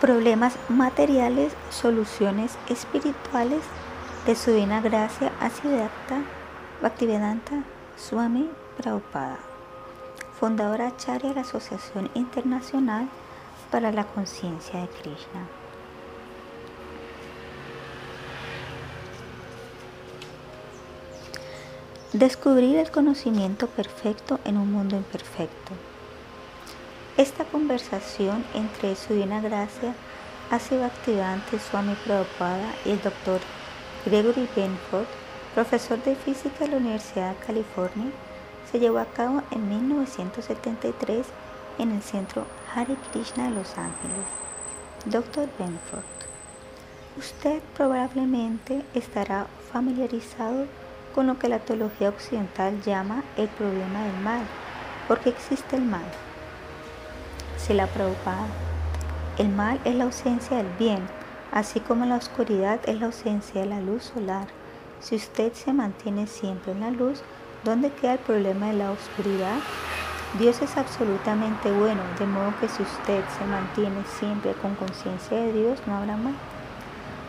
problemas materiales, soluciones espirituales de su divina gracia Asiddhata Bhaktivedanta Swami Prabhupada, fundadora Acharya de la Asociación Internacional para la Conciencia de Krishna. Descubrir el conocimiento perfecto en un mundo imperfecto. Esta conversación entre su divina gracia hace Bhaktivedanta Swami Prabhupada y el doctor Gregory Benford, profesor de física de la Universidad de California, se llevó a cabo en 1973 en el centro Hare Krishna de Los Ángeles. Dr. Benford, usted probablemente estará familiarizado con lo que la teología occidental llama el problema del mal. ¿Por qué existe el mal? La preocupa. El mal es la ausencia del bien, así como la oscuridad es la ausencia de la luz solar. Si usted se mantiene siempre en la luz, ¿dónde queda el problema de la oscuridad? Dios es absolutamente bueno, de modo que si usted se mantiene siempre con conciencia de Dios, no habrá mal.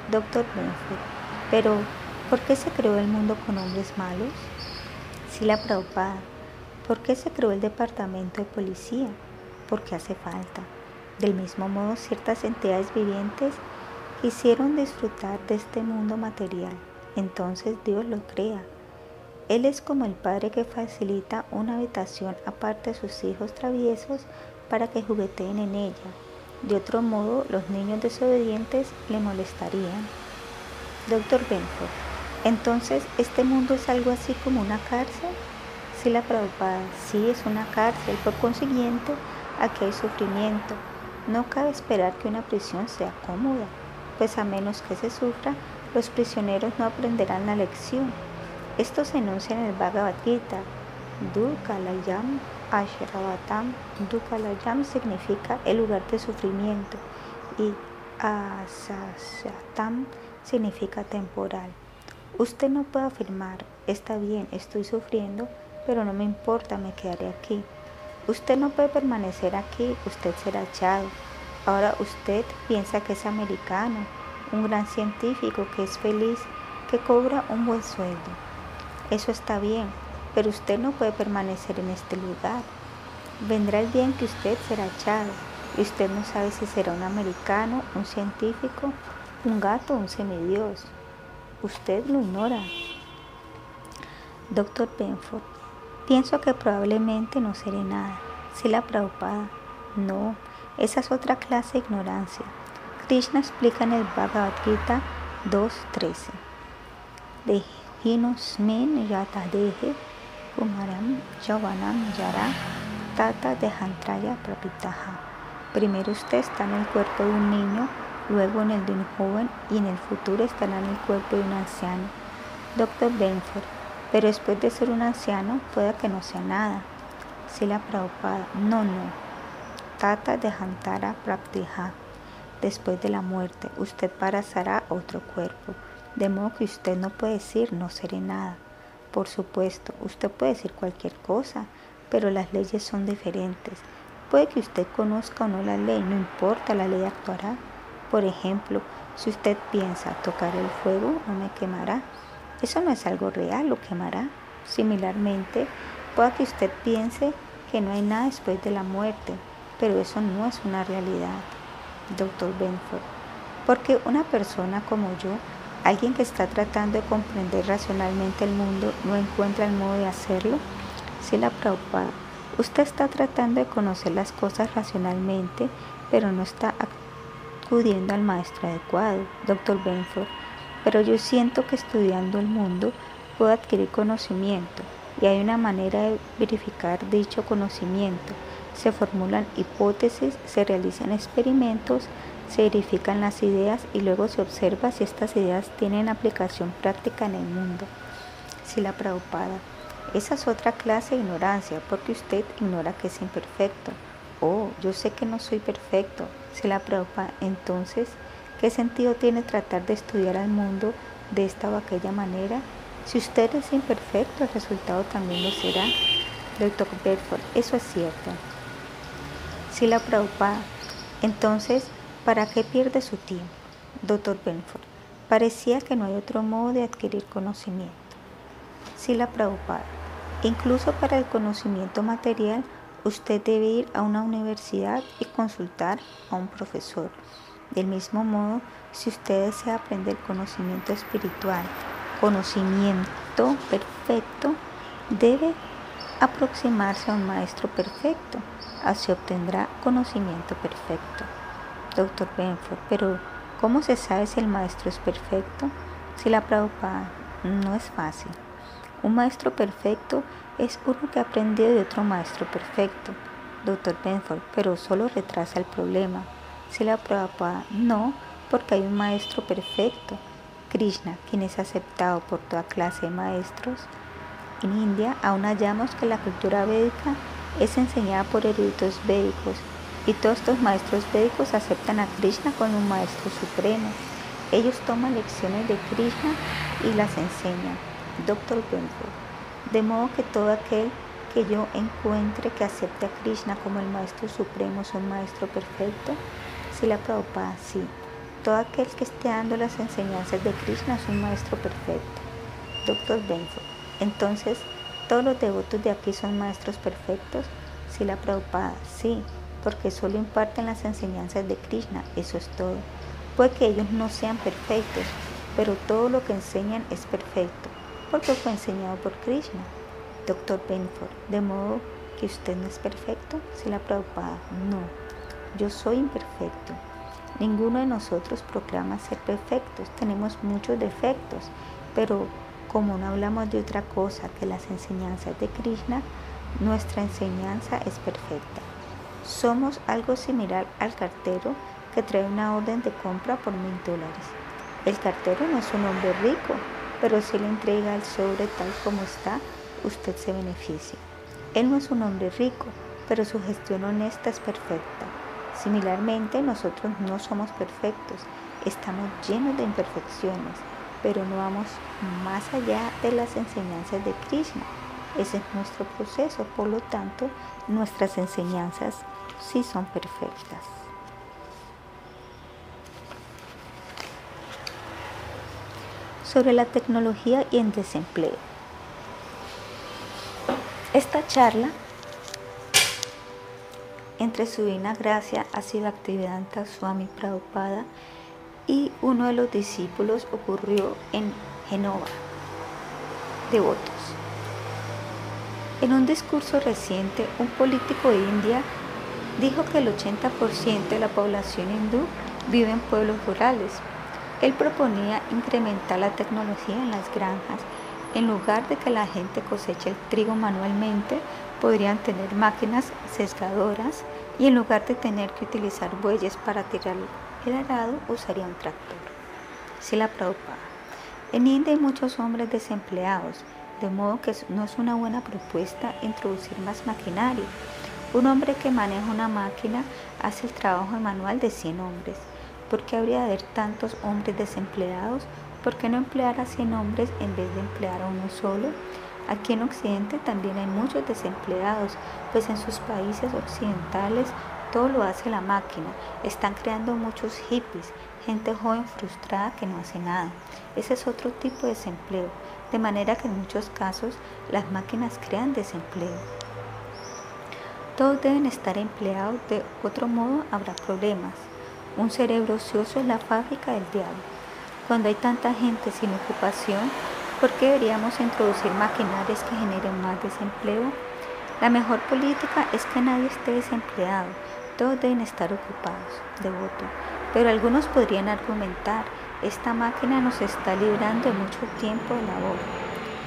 Doctor Benford, pero ¿Por qué se creó el mundo con hombres malos? Si la preocupada. ¿Por qué se creó el departamento de policía? Porque hace falta. Del mismo modo, ciertas entidades vivientes quisieron disfrutar de este mundo material. Entonces Dios lo crea. Él es como el padre que facilita una habitación aparte de sus hijos traviesos para que jugueteen en ella. De otro modo, los niños desobedientes le molestarían. Doctor Benford, entonces, ¿este mundo es algo así como una cárcel? Sí, la preocupada, sí es una cárcel. Por consiguiente, aquí hay sufrimiento. No cabe esperar que una prisión sea cómoda, pues a menos que se sufra, los prisioneros no aprenderán la lección. Esto se enuncia en el Bhagavad Gita. Dukalayam Ashravatam. Dukalayam significa el lugar de sufrimiento y Asasatam significa temporal. Usted no puede afirmar, está bien, estoy sufriendo, pero no me importa, me quedaré aquí. Usted no puede permanecer aquí, usted será echado. Ahora usted piensa que es americano, un gran científico que es feliz, que cobra un buen sueldo. Eso está bien, pero usted no puede permanecer en este lugar. Vendrá el día en que usted será echado y usted no sabe si será un americano, un científico, un gato o un semidios. Usted lo ignora. Doctor Benford, pienso que probablemente no seré nada. Si la preocupada. No, esa es otra clase de ignorancia. Krishna explica en el Bhagavad Gita 2.13. Dejinos min yata deje kumaram yavanam yara tata dejantraya prapitaha. Primero usted está en el cuerpo de un niño luego en el de un joven y en el futuro estará en el cuerpo de un anciano. Doctor Benford, pero después de ser un anciano puede que no sea nada. Si la Prabhupada, no, no. Tata de Hantara Praptiha. Después de la muerte, usted pasará a otro cuerpo, de modo que usted no puede decir no seré nada. Por supuesto, usted puede decir cualquier cosa, pero las leyes son diferentes. Puede que usted conozca o no la ley, no importa, la ley actuará. Por ejemplo, si usted piensa tocar el fuego, no me quemará. Eso no es algo real, lo quemará. Similarmente, puede que usted piense que no hay nada después de la muerte, pero eso no es una realidad, doctor Benford. Porque una persona como yo, alguien que está tratando de comprender racionalmente el mundo, no encuentra el modo de hacerlo, si la preocupa, usted está tratando de conocer las cosas racionalmente, pero no está acudiendo al maestro adecuado, Dr. Benford, pero yo siento que estudiando el mundo puedo adquirir conocimiento y hay una manera de verificar dicho conocimiento. Se formulan hipótesis, se realizan experimentos, se verifican las ideas y luego se observa si estas ideas tienen aplicación práctica en el mundo. Si la preocupada. Esa es otra clase de ignorancia porque usted ignora que es imperfecto. Oh, yo sé que no soy perfecto, se la preocupa. Entonces, ¿qué sentido tiene tratar de estudiar al mundo de esta o aquella manera? Si usted es imperfecto, el resultado también lo será. Doctor Bedford, eso es cierto. Si la preocupa, entonces, ¿Para qué pierde su tiempo? Doctor Benford, parecía que no hay otro modo de adquirir conocimiento. la Prabhupada, incluso para el conocimiento material, usted debe ir a una universidad y consultar a un profesor. Del mismo modo, si usted desea aprender conocimiento espiritual, conocimiento perfecto, debe aproximarse a un maestro perfecto. Así obtendrá conocimiento perfecto. Doctor Benford, pero ¿cómo se sabe si el maestro es perfecto? Si la Prabhupada no es fácil. Un maestro perfecto es uno que ha aprendido de otro maestro perfecto. Doctor Benford, pero solo retrasa el problema. Si la Prabhupada no, porque hay un maestro perfecto, Krishna, quien es aceptado por toda clase de maestros. En India aún hallamos que la cultura védica es enseñada por eruditos védicos y todos estos maestros védicos aceptan a Krishna como un maestro supremo. Ellos toman lecciones de Krishna y las enseñan. Doctor Benford. De modo que todo aquel que yo encuentre que acepte a Krishna como el maestro supremo es un maestro perfecto. Si la Prabhupada, sí. Todo aquel que esté dando las enseñanzas de Krishna es un maestro perfecto. Doctor Benford. Entonces, ¿todos los devotos de aquí son maestros perfectos? Si la Prabhupada, sí, porque solo imparten las enseñanzas de Krishna, eso es todo. Puede que ellos no sean perfectos, pero todo lo que enseñan es perfecto, porque fue enseñado por Krishna. Doctor Benford, de modo que usted no es perfecto, si la Prabhupada, no, yo soy imperfecto. Ninguno de nosotros proclama ser perfectos, tenemos muchos defectos, pero como no hablamos de otra cosa que las enseñanzas de Krishna, nuestra enseñanza es perfecta. Somos algo similar al cartero que trae una orden de compra por mil dólares. El cartero no es un hombre rico, pero si le entrega el sobre tal como está, usted se beneficia. Él no es un hombre rico, pero su gestión honesta es perfecta. Similarmente, nosotros no somos perfectos, estamos llenos de imperfecciones, pero no vamos más allá de las enseñanzas de Krishna. Ese es nuestro proceso, por lo tanto, nuestras enseñanzas sí son perfectas. Sobre la tecnología y el desempleo. Esta charla entre su divina gracia ha sido actividad Swami Prabhupada y uno de los discípulos ocurrió en Genova, devotos. En un discurso reciente, un político de India dijo que el 80% de la población hindú vive en pueblos rurales. Él proponía incrementar la tecnología en las granjas. En lugar de que la gente coseche el trigo manualmente, podrían tener máquinas sesgadoras y en lugar de tener que utilizar bueyes para tirar el arado, usarían tractor. Si la Prabhupada. En India hay muchos hombres desempleados, de modo que no es una buena propuesta introducir más maquinaria. Un hombre que maneja una máquina hace el trabajo manual de 100 hombres. ¿Por qué habría de haber tantos hombres desempleados? ¿Por qué no emplear a 100 hombres en vez de emplear a uno solo? Aquí en Occidente también hay muchos desempleados, pues en sus países occidentales todo lo hace la máquina. Están creando muchos hippies, gente joven frustrada que no hace nada. Ese es otro tipo de desempleo, de manera que en muchos casos las máquinas crean desempleo. Todos deben estar empleados, de otro modo habrá problemas. Un cerebro ocioso es la fábrica del diablo. Cuando hay tanta gente sin ocupación, ¿Por qué deberíamos introducir maquinarias que generen más desempleo? La mejor política es que nadie esté desempleado, todos deben estar ocupados, devoto. Pero algunos podrían argumentar, esta máquina nos está librando de mucho tiempo de labor.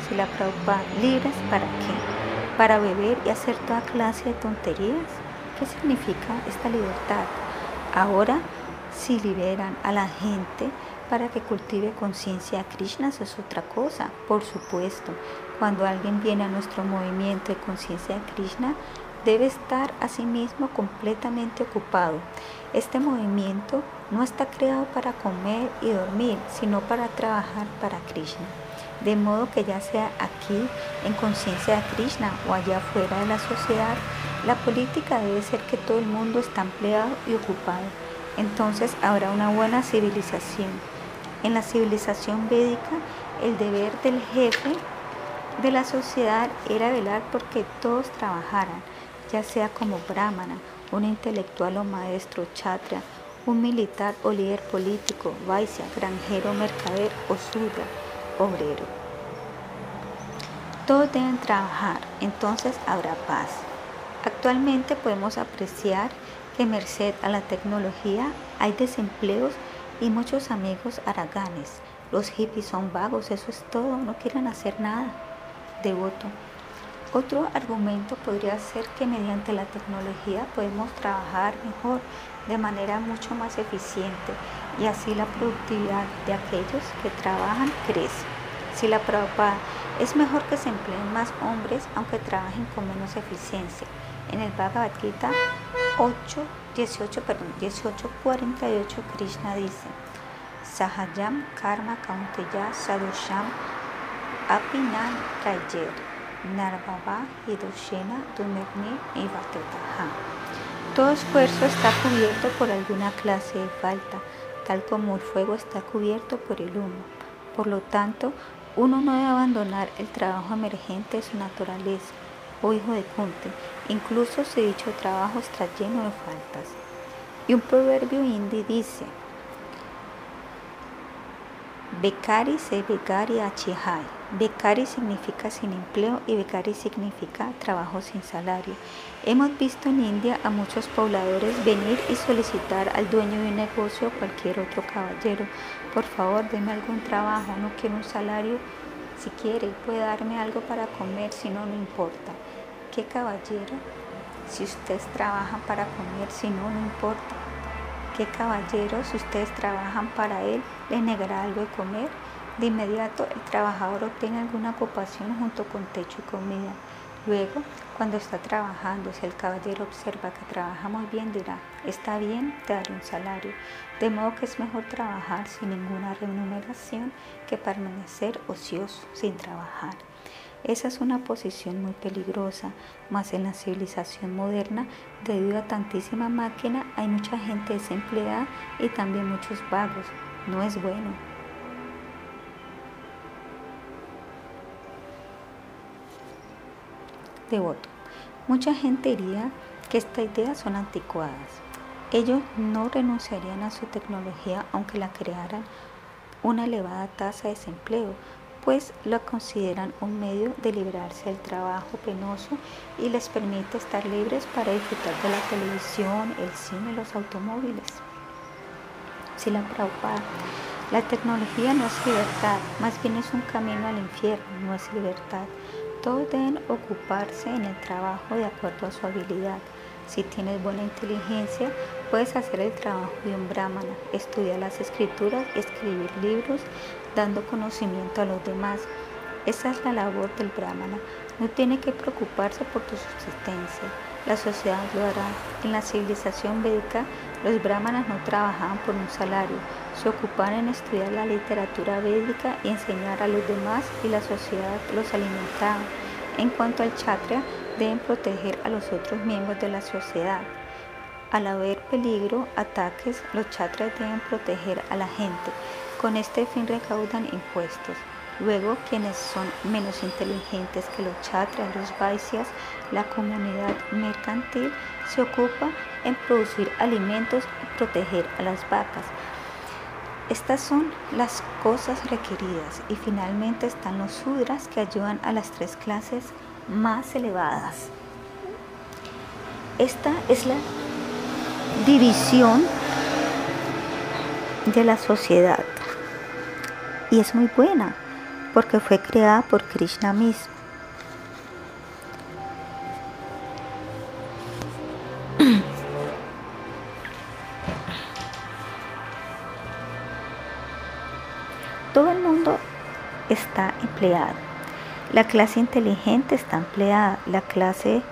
Si la preocupa, ¿libres para qué? ¿Para beber y hacer toda clase de tonterías? ¿Qué significa esta libertad? Ahora, si liberan a la gente, para que cultive conciencia a Krishna, es otra cosa, por supuesto. Cuando alguien viene a nuestro movimiento de conciencia de Krishna, debe estar a sí mismo completamente ocupado. Este movimiento no está creado para comer y dormir, sino para trabajar para Krishna. De modo que ya sea aquí en conciencia de Krishna o allá fuera de la sociedad, la política debe ser que todo el mundo está empleado y ocupado entonces habrá una buena civilización. En la civilización védica, el deber del jefe de la sociedad era velar porque todos trabajaran, ya sea como brahmana, un intelectual o maestro, chatra, un militar o líder político, vaisya, granjero, mercader o sudra, obrero. Todos deben trabajar, entonces habrá paz. Actualmente podemos apreciar que merced a la tecnología hay desempleos y muchos amigos haraganes. Los hippies son vagos, eso es todo, no quieren hacer nada. Devoto. Otro argumento podría ser que mediante la tecnología podemos trabajar mejor, de manera mucho más eficiente, y así la productividad de aquellos que trabajan crece. Si la es mejor que se empleen más hombres, aunque trabajen con menos eficiencia. En el Bhagavad Gita 8, 18, perdón, 1848 Krishna dice, Sahajam Karma Kaunteya Sadusham Apinan Rayer Narvava Hiroshima Dumerni y Todo esfuerzo está cubierto por alguna clase de falta, tal como el fuego está cubierto por el humo. Por lo tanto, uno no debe abandonar el trabajo emergente de su naturaleza, o hijo de Kunti, incluso si dicho trabajo está lleno de faltas. Y un proverbio hindi dice, Becari se becari achihai. Becari significa sin empleo y becari significa trabajo sin salario. Hemos visto en India a muchos pobladores venir y solicitar al dueño de un negocio o cualquier otro caballero, por favor, deme algún trabajo, no quiero un salario. Si quiere, puede darme algo para comer, si no, no importa. ¿Qué caballero? Si ustedes trabajan para comer, si no, no importa. ¿Qué caballero? Si ustedes trabajan para él, le negará algo de comer. De inmediato el trabajador obtiene alguna ocupación junto con techo y comida. Luego, cuando está trabajando, si el caballero observa que trabaja muy bien, dirá, está bien, te daré un salario. De modo que es mejor trabajar sin ninguna remuneración que permanecer ocioso, sin trabajar. Esa es una posición muy peligrosa, mas en la civilización moderna, debido a tantísima máquina, hay mucha gente desempleada y también muchos vagos. No es bueno. devoto. Mucha gente diría que estas ideas son anticuadas. Ellos no renunciarían a su tecnología aunque la crearan una elevada tasa de desempleo, pues la consideran un medio de liberarse del trabajo penoso y les permite estar libres para disfrutar de la televisión, el cine los automóviles. Si la Prabhupada, la tecnología no es libertad, más bien es un camino al infierno, no es libertad. Todos deben ocuparse en el trabajo de acuerdo a su habilidad. Si tienes buena inteligencia, puedes hacer el trabajo de un brahmana, estudiar las escrituras, escribir libros, dando conocimiento a los demás. Esa es la labor del brahmana. No tiene que preocuparse por tu subsistencia. La sociedad lo hará. En la civilización védica, los brahmanas no trabajaban por un salario, se ocupaban en estudiar la literatura védica y enseñar a los demás y la sociedad los alimentaba. En cuanto al chatra, deben proteger a los otros miembros de la sociedad. Al haber peligro, ataques, los chatras deben proteger a la gente. Con este fin recaudan impuestos. Luego, quienes son menos inteligentes que los chatras, los vaisyas, la comunidad mercantil se ocupa en producir alimentos y proteger a las vacas. Estas son las cosas requeridas y finalmente están los sudras que ayudan a las tres clases más elevadas. Esta es la división de la sociedad y es muy buena porque fue creada por Krishna mismo. Todo el mundo está empleado. La clase inteligente está empleada, la clase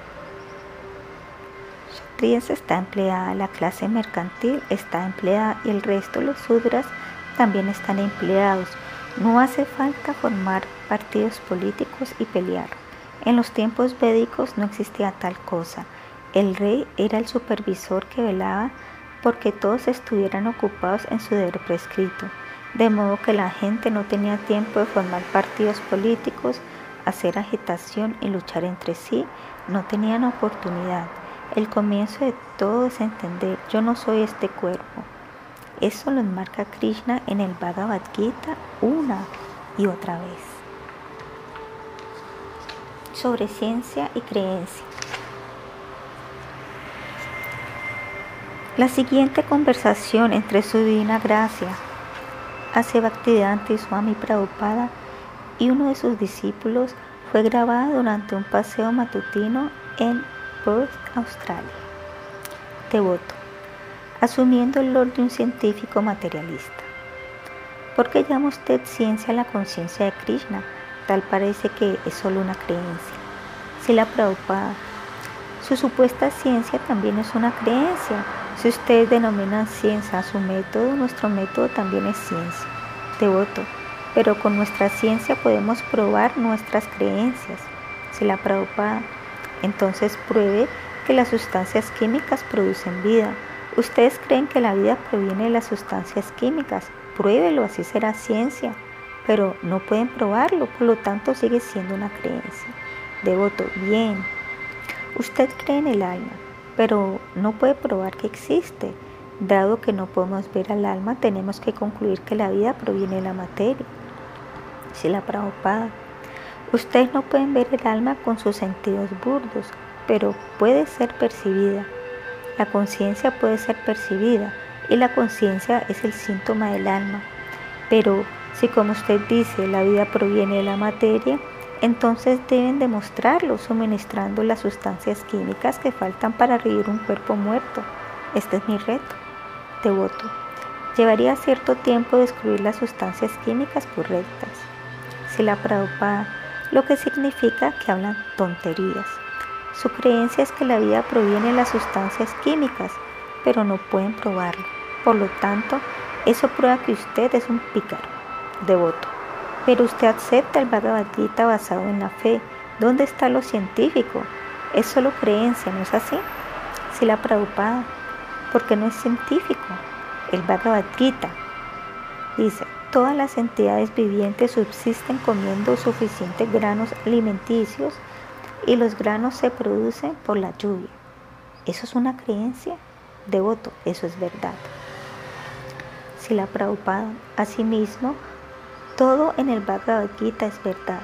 está empleada, la clase mercantil está empleada y el resto, los sudras, también están empleados. No hace falta formar partidos políticos y pelear. En los tiempos védicos no existía tal cosa. El rey era el supervisor que velaba porque todos estuvieran ocupados en su deber prescrito, de modo que la gente no tenía tiempo de formar partidos políticos, hacer agitación y luchar entre sí, no tenían oportunidad. El comienzo de todo es entender, yo no soy este cuerpo. Eso lo enmarca Krishna en el Bhagavad Gita una y otra vez. Sobre ciencia y creencia. La siguiente conversación entre su divina gracia, hace Bhaktivedanta y Swami Prabhupada y uno de sus discípulos fue grabada durante un paseo matutino en Perth, Australia. Devoto, asumiendo el rol de un científico materialista. ¿Por qué llama usted ciencia la conciencia de Krishna? Tal parece que es solo una creencia. Si la Prabhupada, su supuesta ciencia también es una creencia si ustedes denominan ciencia a su método, nuestro método también es ciencia. Devoto, pero con nuestra ciencia podemos probar nuestras creencias. Si la Prabhupada, entonces pruebe que las sustancias químicas producen vida. Ustedes creen que la vida proviene de las sustancias químicas. Pruébelo, así será ciencia. Pero no pueden probarlo, por lo tanto sigue siendo una creencia. Devoto, bien. Usted cree en el alma pero no puede probar que existe. Dado que no podemos ver al alma, tenemos que concluir que la vida proviene de la materia. Si la Prabhupada, ustedes no pueden ver el alma con sus sentidos burdos, pero puede ser percibida. La conciencia puede ser percibida y la conciencia es el síntoma del alma. Pero si como usted dice la vida proviene de la materia, entonces deben demostrarlo suministrando las sustancias químicas que faltan para revivir un cuerpo muerto. Este es mi reto. Devoto. Llevaría cierto tiempo descubrir las sustancias químicas correctas. Si la Prabhupada, lo que significa que hablan tonterías. Su creencia es que la vida proviene de las sustancias químicas, pero no pueden probarlo. Por lo tanto, eso prueba que usted es un pícaro. Devoto. Pero usted acepta el Bhagavad Gita basado en la fe. ¿Dónde está lo científico? Es solo creencia, ¿no es así? Si la Prabhupada, porque no es científico. El Bhagavad Gita dice, todas las entidades vivientes subsisten comiendo suficientes granos alimenticios y los granos se producen por la lluvia. ¿Eso es una creencia? Devoto, eso es verdad. Si la Prabhupada, asimismo, todo en el Bhagavad Gita es verdad.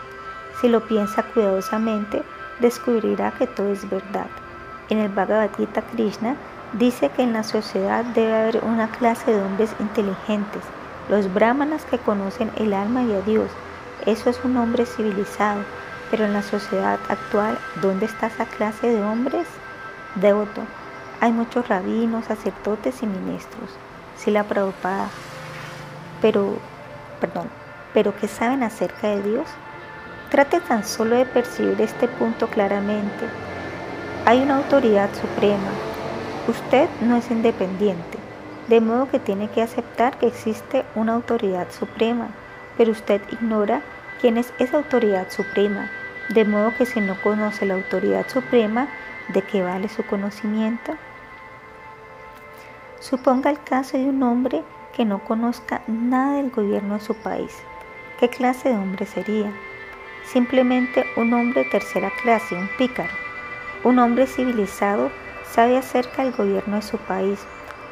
Si lo piensa cuidadosamente, descubrirá que todo es verdad. En el Bhagavad Gita Krishna dice que en la sociedad debe haber una clase de hombres inteligentes, los brahmanas que conocen el alma y a Dios. Eso es un hombre civilizado. Pero en la sociedad actual, ¿dónde está esa clase de hombres? Devoto. Hay muchos rabinos, sacerdotes y ministros. Si la Prabhupada. Pero, perdón, pero que saben acerca de Dios? Trate tan solo de percibir este punto claramente. Hay una autoridad suprema. Usted no es independiente, de modo que tiene que aceptar que existe una autoridad suprema, pero usted ignora quién es esa autoridad suprema, de modo que si no conoce la autoridad suprema, ¿de qué vale su conocimiento? Suponga el caso de un hombre que no conozca nada del gobierno de su país ¿Qué clase de hombre sería? Simplemente un hombre de tercera clase, un pícaro. Un hombre civilizado sabe acerca del gobierno de su país.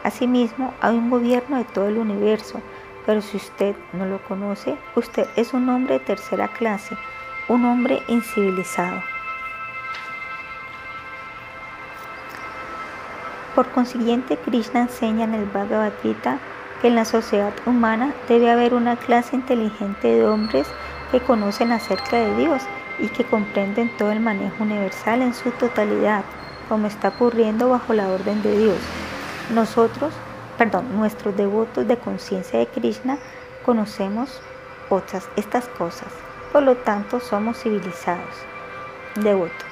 Asimismo, hay un gobierno de todo el universo, pero si usted no lo conoce, usted es un hombre de tercera clase, un hombre incivilizado. Por consiguiente, Krishna enseña en el Bhagavad Gita en la sociedad humana debe haber una clase inteligente de hombres que conocen acerca de Dios y que comprenden todo el manejo universal en su totalidad, como está ocurriendo bajo la orden de Dios. Nosotros, perdón, nuestros devotos de conciencia de Krishna conocemos otras estas cosas, por lo tanto somos civilizados. Devoto.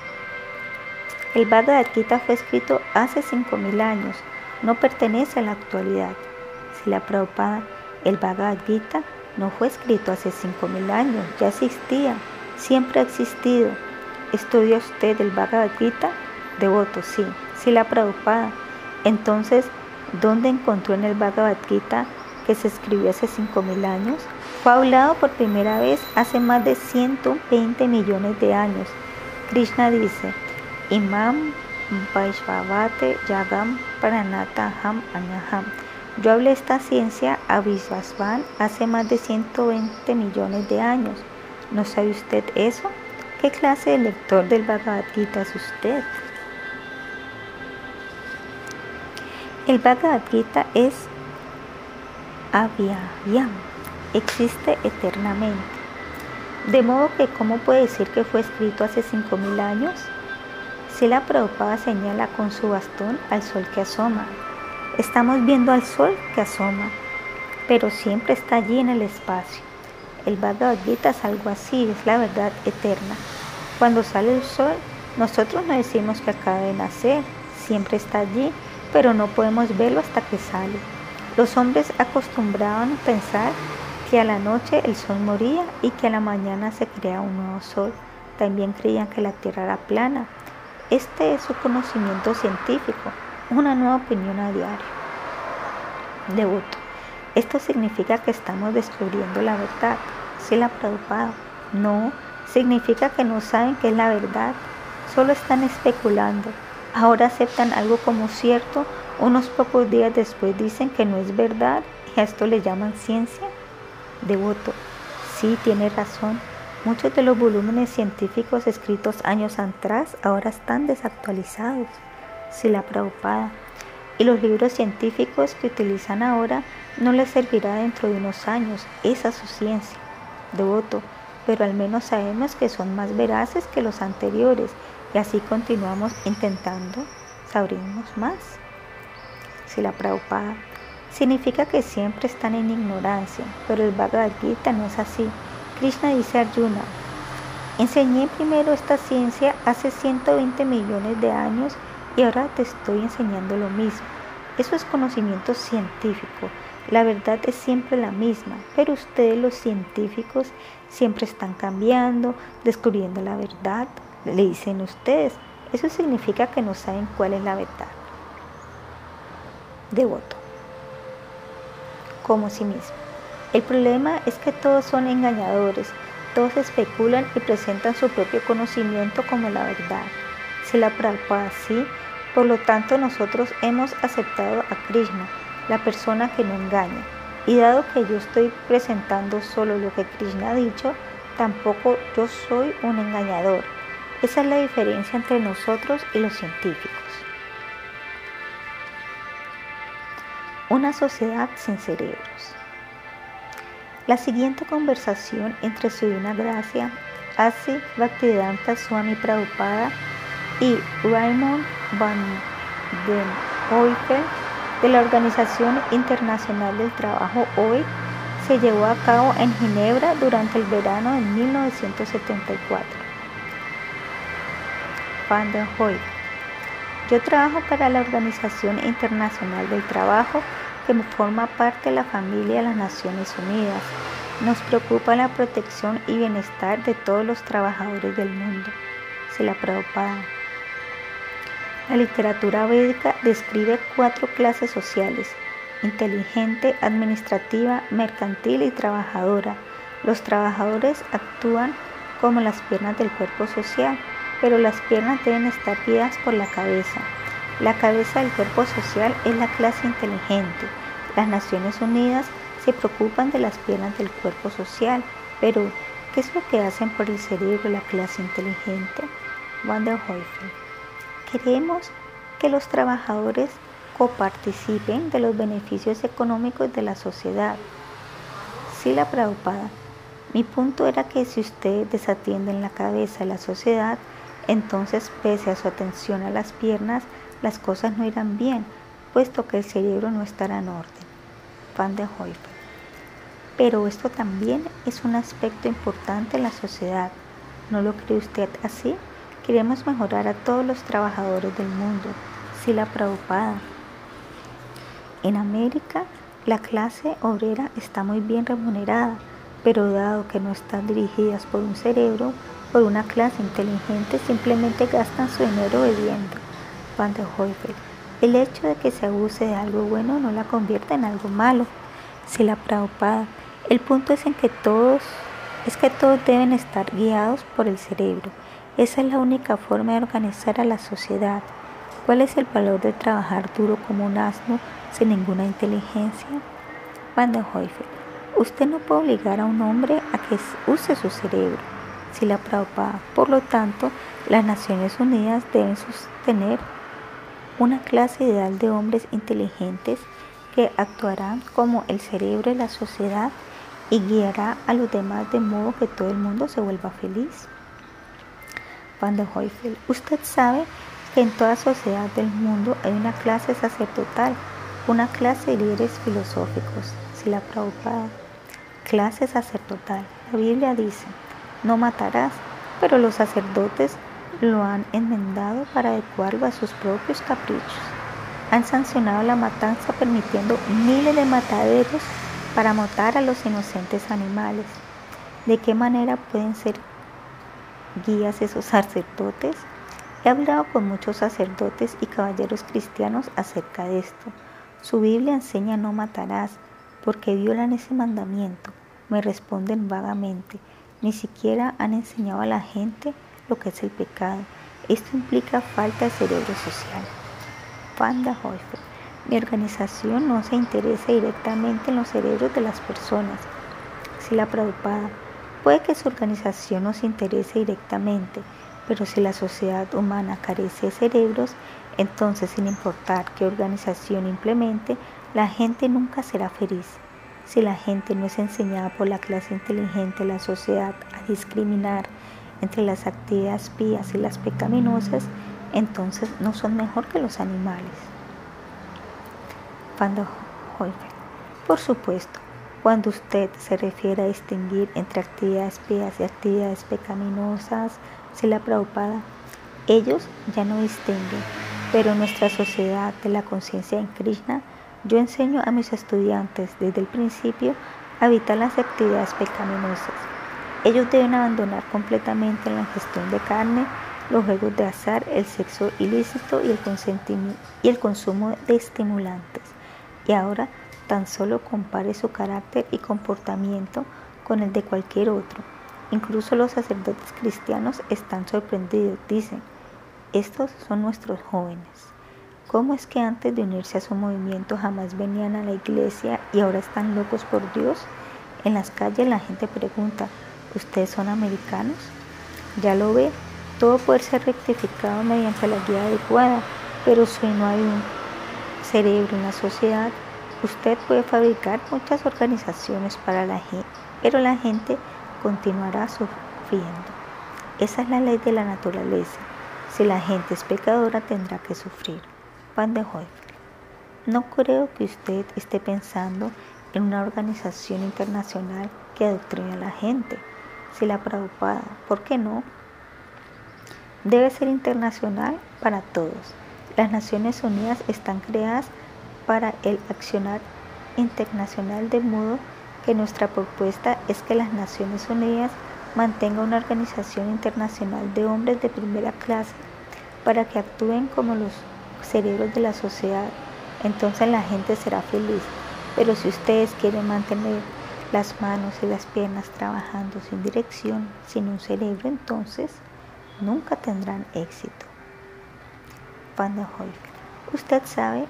El Bhagavad Gita fue escrito hace 5.000 años, no pertenece a la actualidad la Prabhupada, el Bhagavad Gita no fue escrito hace 5.000 años, ya existía, siempre ha existido. ¿Estudia usted el Bhagavad Gita? Devoto, sí. Si la Prabhupada. Entonces, donde encontró en el Bhagavad Gita que se escribió hace 5.000 años, fue hablado por primera vez hace más de 120 millones de años. Krishna dice, Imam Vaishvavate Yagam Pranata Ham Anyaham. Yo hablé esta ciencia a Vishvasvan hace más de 120 millones de años. ¿No sabe usted eso? ¿Qué clase de lector del Bhagavad Gita es usted? El Bhagavad Gita es Avyayam, existe eternamente. De modo que, ¿cómo puede decir que fue escrito hace 5.000 años? Si la Prabhupada señala con su bastón al sol que asoma. Estamos viendo al sol que asoma, pero siempre está allí en el espacio. El Bhagavad Gita es algo así, es la verdad eterna. Cuando sale el sol, nosotros no decimos que acaba de nacer, siempre está allí pero no podemos verlo hasta que sale. Los hombres acostumbraban a pensar que a la noche el sol moría y que a la mañana se crea un nuevo sol. También creían que la Tierra era plana. Este es su conocimiento científico, una nueva opinión a diario. Devoto. Esto significa que estamos descubriendo la verdad. ¿Se la preocupado? No, significa que no saben qué es la verdad, solo están especulando ahora aceptan algo como cierto, unos pocos días después dicen que no es verdad y a esto le llaman ciencia. Devoto, sí, tiene razón. Muchos de los volúmenes científicos escritos años atrás ahora están desactualizados. Si la preocupada. Y los libros científicos que utilizan ahora no les servirá dentro de unos años. Esa es su ciencia. Devoto, pero al menos sabemos que son más veraces que los anteriores y así continuamos intentando sabremos más. Si la Prabhupada significa que siempre están en ignorancia, pero el Bhagavad Gita no es así. Krishna dice a Arjuna, enseñé primero esta ciencia hace 120 millones de años y ahora te estoy enseñando lo mismo. Eso es conocimiento científico. La verdad es siempre la misma, pero ustedes los científicos siempre están cambiando, descubriendo la verdad, le dicen ustedes. Eso significa que no saben cuál es la verdad. Devoto. Como sí mismo. El problema es que todos son engañadores, todos especulan y presentan su propio conocimiento como la verdad. Si la Prabhupada así, por lo tanto nosotros hemos aceptado a Krishna, la persona que no engaña. Y dado que yo estoy presentando solo lo que Krishna ha dicho, tampoco yo soy un engañador. Esa es la diferencia entre nosotros y los científicos. Una sociedad sin cerebros. La siguiente conversación entre su Divina Gracia, Asi Bhaktivedanta Swami Prabhupada y Raymond Van den Heuvel de la Organización Internacional del Trabajo hoy se llevó a cabo en Ginebra durante el verano de 1974. Van der Yo trabajo para la Organización Internacional del Trabajo que forma parte de la familia de las Naciones Unidas. Nos preocupa la protección y bienestar de todos los trabajadores del mundo. Se la Prabhupada. La literatura védica describe cuatro clases sociales, inteligente, administrativa, mercantil y trabajadora. Los trabajadores actúan como las piernas del cuerpo social pero las piernas deben estar guiadas por la cabeza. La cabeza del cuerpo social es la clase inteligente. Las Naciones Unidas se preocupan de las piernas del cuerpo social, pero ¿qué es lo que hacen por el cerebro la clase inteligente? Van der Queremos que los trabajadores coparticipen de los beneficios económicos de la sociedad. Sí, la preocupada. Mi punto era que si ustedes desatienden la cabeza de la sociedad, entonces, pese a su atención a las piernas, las cosas no irán bien, puesto que el cerebro no estará en orden. Van de Heuvel. Pero esto también es un aspecto importante en la sociedad. ¿No lo cree usted así? Queremos mejorar a todos los trabajadores del mundo. Si la preocupada. En América, la clase obrera está muy bien remunerada, pero dado que no están dirigidas por un cerebro, por una clase inteligente simplemente gastan su dinero bebiendo. Van de El hecho de que se abuse de algo bueno no la convierte en algo malo. Si la Prabhupada, el punto es en que todos, es que todos deben estar guiados por el cerebro. Esa es la única forma de organizar a la sociedad. ¿Cuál es el valor de trabajar duro como un asno sin ninguna inteligencia? Van de Heufel, usted no puede obligar a un hombre a que use su cerebro. Si la Prabhupada, por lo tanto, las Naciones Unidas deben sostener una clase ideal de hombres inteligentes que actuarán como el cerebro de la sociedad y guiará a los demás de modo que todo el mundo se vuelva feliz. Van de Heufel, usted sabe que en toda sociedad del mundo hay una clase sacerdotal, una clase de líderes filosóficos. Si la Prabhupada, clase sacerdotal, la Biblia dice, no matarás, pero los sacerdotes lo han enmendado para adecuarlo a sus propios caprichos. Han sancionado la matanza permitiendo miles de mataderos para matar a los inocentes animales. ¿De qué manera pueden ser guías esos sacerdotes? He hablado con muchos sacerdotes y caballeros cristianos acerca de esto. Su Biblia enseña no matarás porque violan ese mandamiento. Me responden vagamente. Ni siquiera han enseñado a la gente lo que es el pecado. Esto implica falta de cerebro social. Panda Hoifer. Mi organización no se interesa directamente en los cerebros de las personas. Si la preocupada puede que su organización no se interese directamente, pero si la sociedad humana carece de cerebros, entonces sin importar qué organización implemente, la gente nunca será feliz. Si la gente no es enseñada por la clase inteligente de la sociedad a discriminar entre las actividades pías y las pecaminosas, entonces no son mejor que los animales. Cuando Por supuesto, cuando usted se refiere a distinguir entre actividades pías y actividades pecaminosas, se la preocupada, ellos ya no distinguen, pero nuestra sociedad de la conciencia en Krishna, yo enseño a mis estudiantes desde el principio a evitar las actividades pecaminosas ellos deben abandonar completamente la gestión de carne, los juegos de azar, el sexo ilícito y el, y el consumo de estimulantes. Y ahora tan solo compare su carácter y comportamiento con el de cualquier otro. Incluso los sacerdotes cristianos están sorprendidos. Dicen, estos son nuestros jóvenes. ¿Cómo es que antes de unirse a su movimiento jamás venían a la iglesia y ahora están locos por Dios? En las calles la gente pregunta, ustedes son americanos. Ya lo ve, todo puede ser rectificado mediante la guía adecuada, pero si no hay un cerebro en la sociedad, usted puede fabricar muchas organizaciones para la gente, pero la gente continuará sufriendo. Esa es la ley de la naturaleza. Si la gente es pecadora, tendrá que sufrir. Van de No creo que usted esté pensando en una organización internacional que adoctrine a la gente si la preocupada, ¿por qué no? Debe ser internacional para todos. Las Naciones Unidas están creadas para el accionar internacional de modo que nuestra propuesta es que las Naciones Unidas mantenga una organización internacional de hombres de primera clase para que actúen como los cerebros de la sociedad. Entonces la gente será feliz. Pero si ustedes quieren mantener las manos y las piernas trabajando sin dirección, sin un cerebro, entonces nunca tendrán éxito. Van der Usted sabe,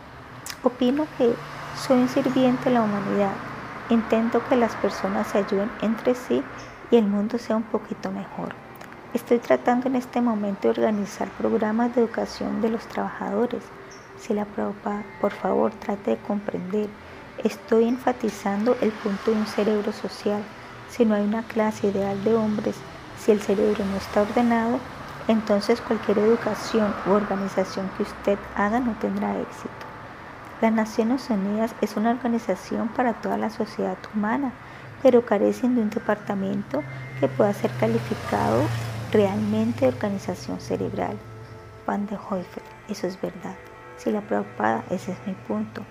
opino que soy un sirviente de la humanidad. Intento que las personas se ayuden entre sí y el mundo sea un poquito mejor. Estoy tratando en este momento de organizar programas de educación de los trabajadores. Si la preocupa, por favor, trate de comprender Estoy enfatizando el punto de un cerebro social. Si no hay una clase ideal de hombres, si el cerebro no está ordenado, entonces cualquier educación u organización que usted haga no tendrá éxito. Las Naciones Unidas es una organización para toda la sociedad humana, pero carecen de un departamento que pueda ser calificado realmente organización cerebral. Van de Heuvel, eso es verdad. Si la preocupada, ese es mi punto.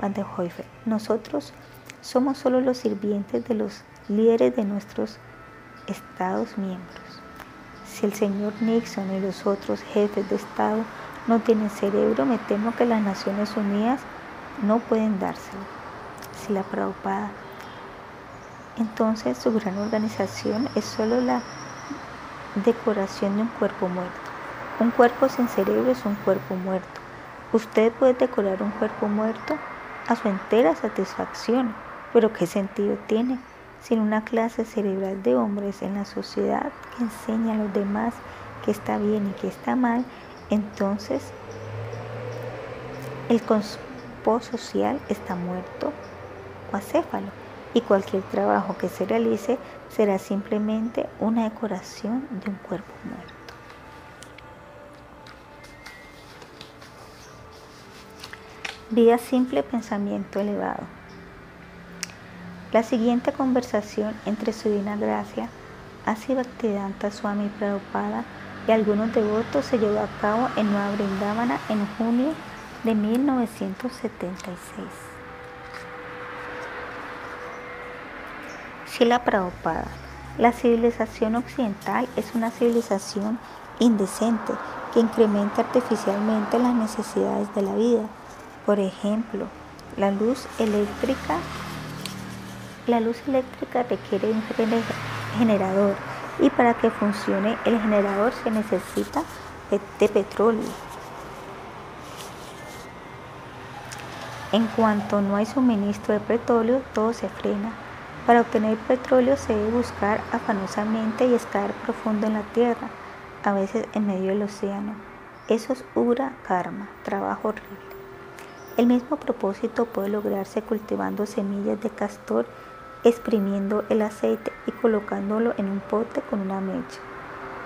Van de Nosotros somos solo los sirvientes de los líderes de nuestros Estados miembros. Si el señor Nixon y los otros jefes de Estado no tiene cerebro, me temo que las Naciones Unidas no pueden dárselo. Si la Prabhupada. Entonces su gran organización es solo la decoración de un cuerpo muerto. Un cuerpo sin cerebro es un cuerpo muerto. Usted puede decorar un cuerpo muerto a su entera satisfacción, pero ¿qué sentido tiene sin una clase cerebral de hombres en la sociedad que enseña a los demás que está bien y que está mal? Entonces, el conspo social está muerto o acéfalo y cualquier trabajo que se realice será simplemente una decoración de un cuerpo muerto. Vida simple, pensamiento elevado. La siguiente conversación entre su divina gracia, Asi Bhaktivedanta Swami Prabhupada y algunos devotos se llevó a cabo en Nueva Brindavana en junio de 1976. Shila Prabhupada. La civilización occidental es una civilización indecente que incrementa artificialmente las necesidades de la vida. Por ejemplo, la luz eléctrica. La luz eléctrica requiere un generador y para que funcione el generador se necesita de petróleo. En cuanto no hay suministro de petróleo, todo se frena. Para obtener petróleo se debe buscar afanosamente y escalar profundo en la tierra, a veces en medio del océano. Eso es ura karma, trabajo horrible. El mismo propósito puede lograrse cultivando semillas de castor, exprimiendo el aceite y colocándolo en un pote con una mecha.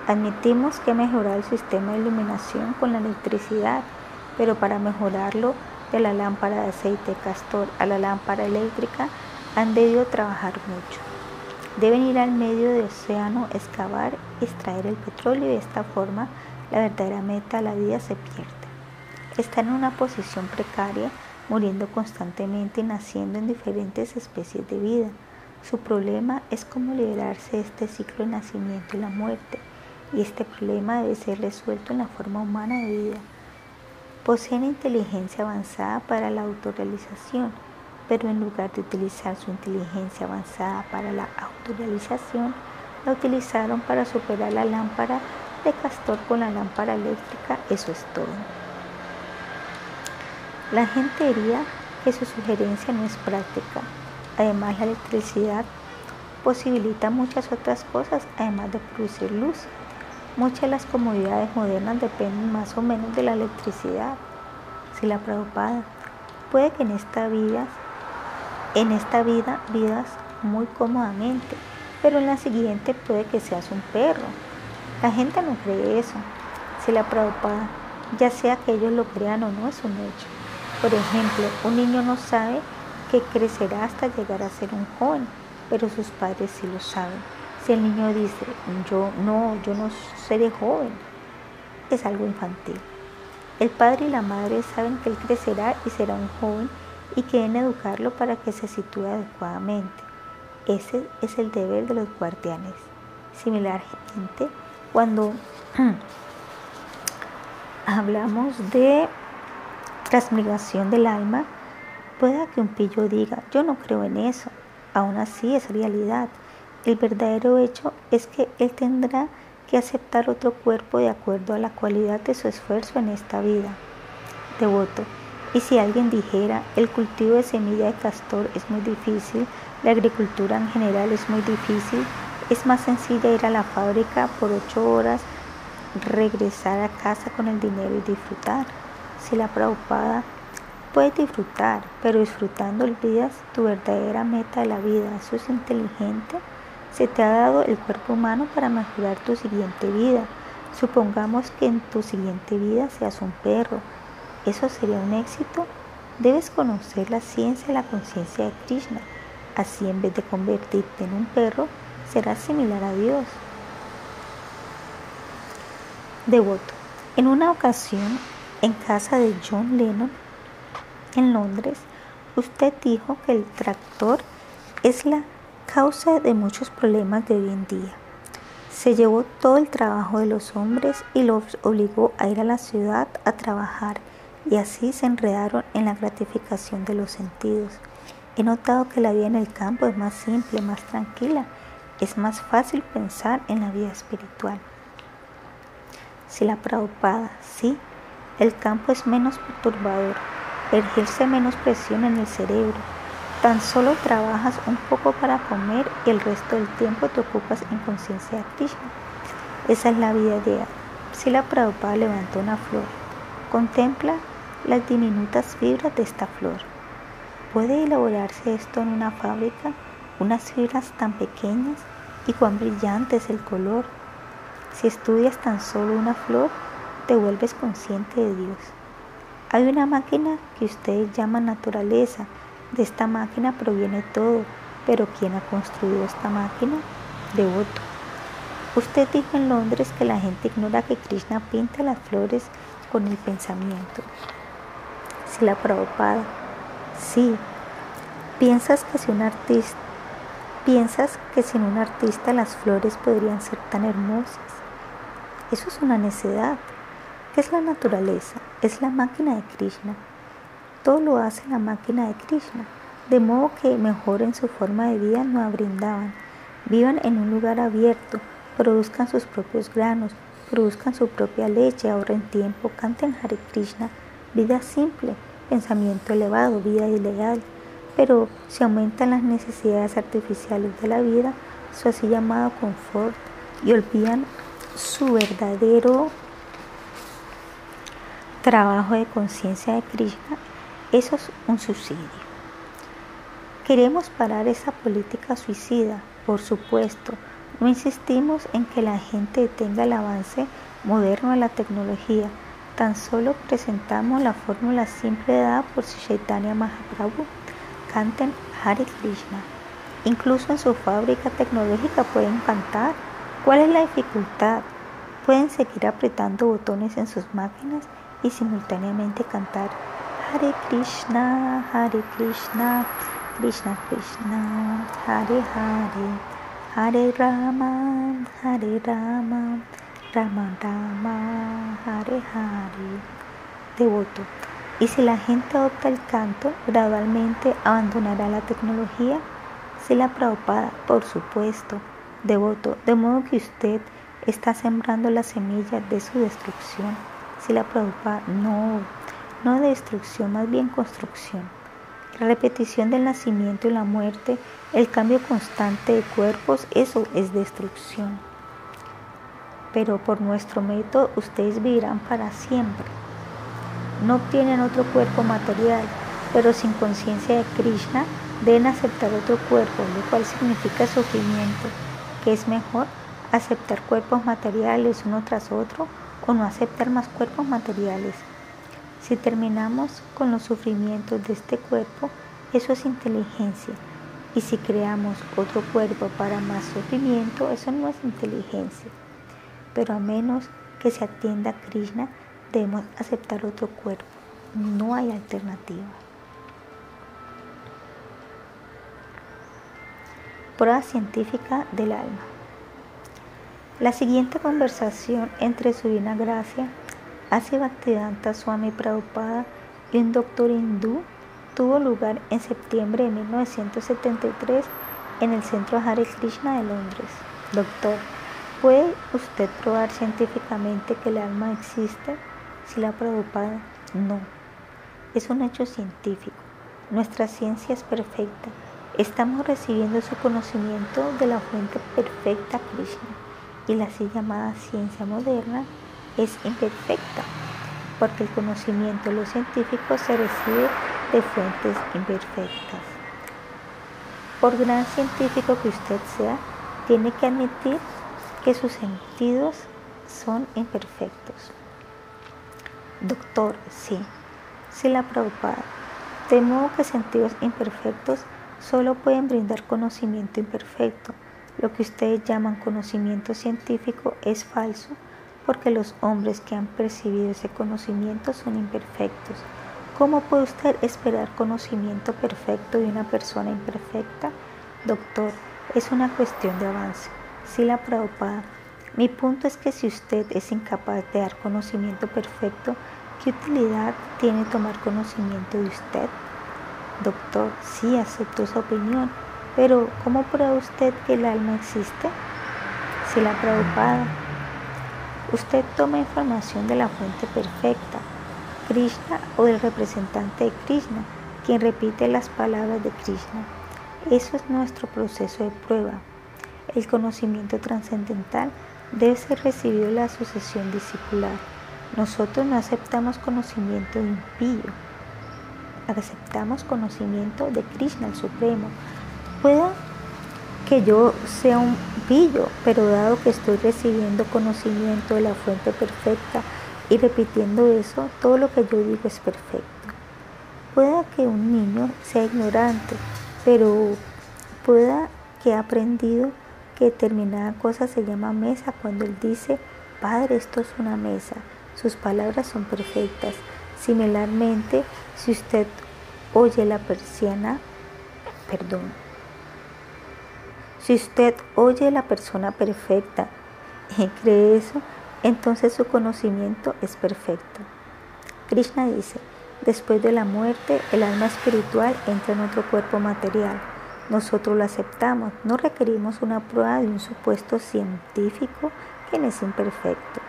Admitimos que mejorar el sistema de iluminación con la electricidad, pero para mejorarlo de la lámpara de aceite castor a la lámpara eléctrica han debido trabajar mucho. Deben ir al medio del océano, excavar, extraer el petróleo y de esta forma la verdadera meta de la vida se pierde. Están en una posición precaria, muriendo constantemente y naciendo en diferentes especies de vida. Su problema es cómo liberarse de este ciclo de nacimiento y la muerte, y este problema debe ser resuelto en la forma humana de vida. Poseen inteligencia avanzada para la autorrealización pero en lugar de utilizar su inteligencia avanzada para la autorrealización, la utilizaron para superar la lámpara de castor con la lámpara eléctrica, eso es todo. La gente diría que su sugerencia no es práctica. Además, la electricidad posibilita muchas otras cosas, además de producir luz. Muchas de las comodidades modernas dependen más o menos de la electricidad. Si la preocupada puede que en esta vida en esta vida vivas muy cómodamente, pero en la siguiente puede que seas un perro. La gente no cree eso. Si la preocupa, ya sea que ellos lo crean o no, es un hecho. Por ejemplo, un niño no sabe que crecerá hasta llegar a ser un joven, pero sus padres sí lo saben. Si el niño dice, yo no, yo no seré joven, es algo infantil. El padre y la madre saben que él crecerá y será un joven y quieren educarlo para que se sitúe adecuadamente. Ese es el deber de los guardianes. Similarmente, cuando hablamos de transmigración del alma, pueda que un pillo diga, yo no creo en eso. Aún así es realidad. El verdadero hecho es que él tendrá que aceptar otro cuerpo de acuerdo a la cualidad de su esfuerzo en esta vida. Devoto. Y si alguien dijera, el cultivo de semilla de castor es muy difícil, la agricultura en general es muy difícil, es más sencilla ir a la fábrica por ocho horas, regresar a casa con el dinero y disfrutar. Si la preocupada puedes disfrutar, pero disfrutando olvidas tu verdadera meta de la vida. Eso es inteligente. Se te ha dado el cuerpo humano para mejorar tu siguiente vida. Supongamos que en tu siguiente vida seas un perro ¿Eso sería un éxito? Debes conocer la ciencia y la conciencia de Krishna. Así en vez de convertirte en un perro, serás similar a Dios. Devoto. En una ocasión, en casa de John Lennon, en Londres, usted dijo que el tractor es la causa de muchos problemas de hoy en día. Se llevó todo el trabajo de los hombres y los obligó a ir a la ciudad a trabajar y así se enredaron en la gratificación de los sentidos. He notado que la vida en el campo es más simple, más tranquila, es más fácil pensar en la vida espiritual. Si la Prabhupada, sí, el campo es menos perturbador, ejerce menos presión en el cerebro, Tan solo trabajas un poco para comer y el resto del tiempo te ocupas en conciencia de Krishna. Esa es la vida ideal. Si la Prabhupada levantó una flor, contempla las diminutas fibras de esta flor. ¿Puede elaborarse esto en una fábrica? Unas fibras tan pequeñas y cuán brillante es el color. Si estudias tan solo una flor, te vuelves consciente de Dios. Hay una máquina que ustedes llaman naturaleza de esta máquina proviene todo, pero ¿quién ha construido esta máquina? Devoto. Usted dijo en Londres que la gente ignora que Krishna pinta las flores con el pensamiento. Si la Prabhupada, sí. ¿Piensas que si un artista ¿Piensas que sin un artista las flores podrían ser tan hermosas? Eso es una necedad. ¿Qué es la naturaleza? Es la máquina de Krishna. Todo lo hace la máquina de Krishna, de modo que mejoren su forma de vida no abrindaban. Vivan en un lugar abierto, produzcan sus propios granos, produzcan su propia leche, ahorren tiempo, canten Hare Krishna, vida simple, pensamiento elevado, vida ilegal. Pero si aumentan las necesidades artificiales de la vida, su así llamado confort, y olvidan su verdadero trabajo de conciencia de Krishna, eso es un subsidio. Queremos parar esa política suicida, por supuesto. No insistimos en que la gente detenga el avance moderno de la tecnología. Tan solo presentamos la fórmula simple dada por Chaitanya Mahaprabhu. Canten Hare Krishna. Incluso en su fábrica tecnológica pueden cantar. ¿Cuál es la dificultad? Pueden seguir apretando botones en sus máquinas y simultáneamente cantar Hare Krishna, Hare Krishna, Krishna Krishna, Hare Hare, Hare Rama, Hare Rama, Rama Rama, Hare Hare. Devoto. Y si la gente adopta el canto, gradualmente abandonará la tecnología. Si la Prabhupada, por supuesto, devoto, de modo que usted está sembrando la semilla de su destrucción. Si la Prabhupada no no de destrucción, más bien construcción. La repetición del nacimiento y la muerte, el cambio constante de cuerpos, eso es destrucción. Pero por nuestro método ustedes vivirán para siempre. No tienen otro cuerpo material, pero sin conciencia de Krishna deben aceptar otro cuerpo, lo cual significa sufrimiento. ¿Qué es mejor? ¿Aceptar cuerpos materiales uno tras otro o no aceptar más cuerpos materiales? Si terminamos con los sufrimientos de este cuerpo, eso es inteligencia. Y si creamos otro cuerpo para más sufrimiento, eso no es inteligencia. Pero a menos que se atienda a Krishna, debemos aceptar otro cuerpo. No hay alternativa. Prueba científica del alma. La siguiente conversación entre su divina gracia Así Bhaktivedanta Swami Prabhupada y un doctor hindú tuvo lugar en septiembre de 1973 en el Centro Hare Krishna de Londres. Doctor, ¿puede usted probar científicamente que el alma existe? Si la Prabhupada, no. Es un hecho científico. Nuestra ciencia es perfecta. Estamos recibiendo su conocimiento de la fuente perfecta Krishna y la así llamada ciencia moderna es imperfecta, porque el conocimiento de los científicos se recibe de fuentes imperfectas. Por gran científico que usted sea, tiene que admitir que sus sentidos son imperfectos. Doctor, sí, sí la preocupada. De modo que sentidos imperfectos solo pueden brindar conocimiento imperfecto. Lo que ustedes llaman conocimiento científico es falso porque los hombres que han percibido ese conocimiento son imperfectos. ¿Cómo puede usted esperar conocimiento perfecto de una persona imperfecta? Doctor, es una cuestión de avance. Si la Prabhupada, Mi punto es que si usted es incapaz de dar conocimiento perfecto, ¿qué utilidad tiene tomar conocimiento de usted? Doctor, sí, acepto esa opinión, pero ¿cómo prueba usted que el alma existe? Si la preocupada, usted toma información de la fuente perfecta, Krishna o del representante de Krishna, quien repite las palabras de Krishna. Eso es nuestro proceso de prueba. El conocimiento trascendental debe ser recibido en la sucesión discipular. Nosotros no aceptamos conocimiento impío, aceptamos conocimiento de Krishna, el Supremo. Pueda que yo sea un pillo, pero dado que estoy recibiendo conocimiento de la fuente perfecta y repitiendo eso, todo lo que yo digo es perfecto. Pueda que un niño sea ignorante, pero pueda que ha aprendido que determinada cosa se llama mesa cuando él dice, Padre, esto es una mesa. Sus palabras son perfectas. Similarmente, si usted oye la persiana, perdón, si usted oye la persona perfecta y cree eso, entonces su conocimiento es perfecto. Krishna dice, después de la muerte, el alma espiritual entra en otro cuerpo material. Nosotros lo aceptamos, no requerimos una prueba de un supuesto científico que es imperfecto.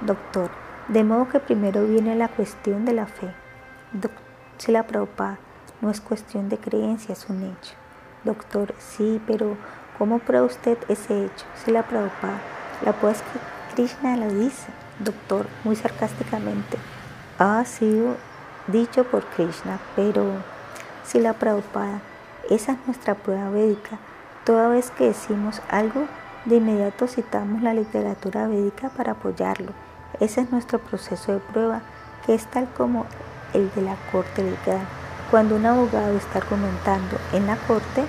Doctor, de modo que primero viene la cuestión de la fe. Si la Prabhupada no es cuestión de creencia, es un hecho. Doctor, sí, pero ¿cómo prueba usted ese hecho? Si la Prabhupada, la pues que Krishna lo dice. Doctor, muy sarcásticamente, ha sido dicho por Krishna, pero si la Prabhupada, esa es nuestra prueba védica. Toda vez que decimos algo, de inmediato citamos la literatura védica para apoyarlo. Ese es nuestro proceso de prueba, que es tal como el de la corte legal. Cuando un abogado está argumentando en la corte,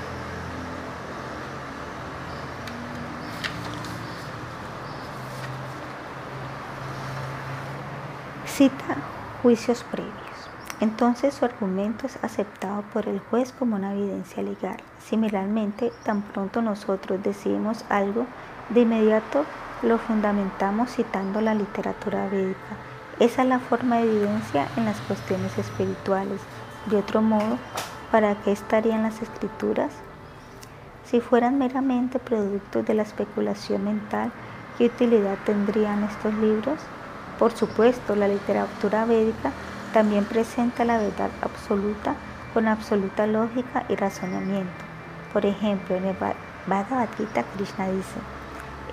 cita juicios previos. Entonces su argumento es aceptado por el juez como una evidencia legal. Similarmente, tan pronto nosotros decimos algo, de inmediato lo fundamentamos citando la literatura védica. Esa es la forma de evidencia en las cuestiones espirituales. De otro modo, ¿para qué estarían las escrituras? Si fueran meramente productos de la especulación mental, ¿qué utilidad tendrían estos libros? Por supuesto, la literatura védica también presenta la verdad absoluta con absoluta lógica y razonamiento. Por ejemplo, en el Bhagavad Gita Krishna dice,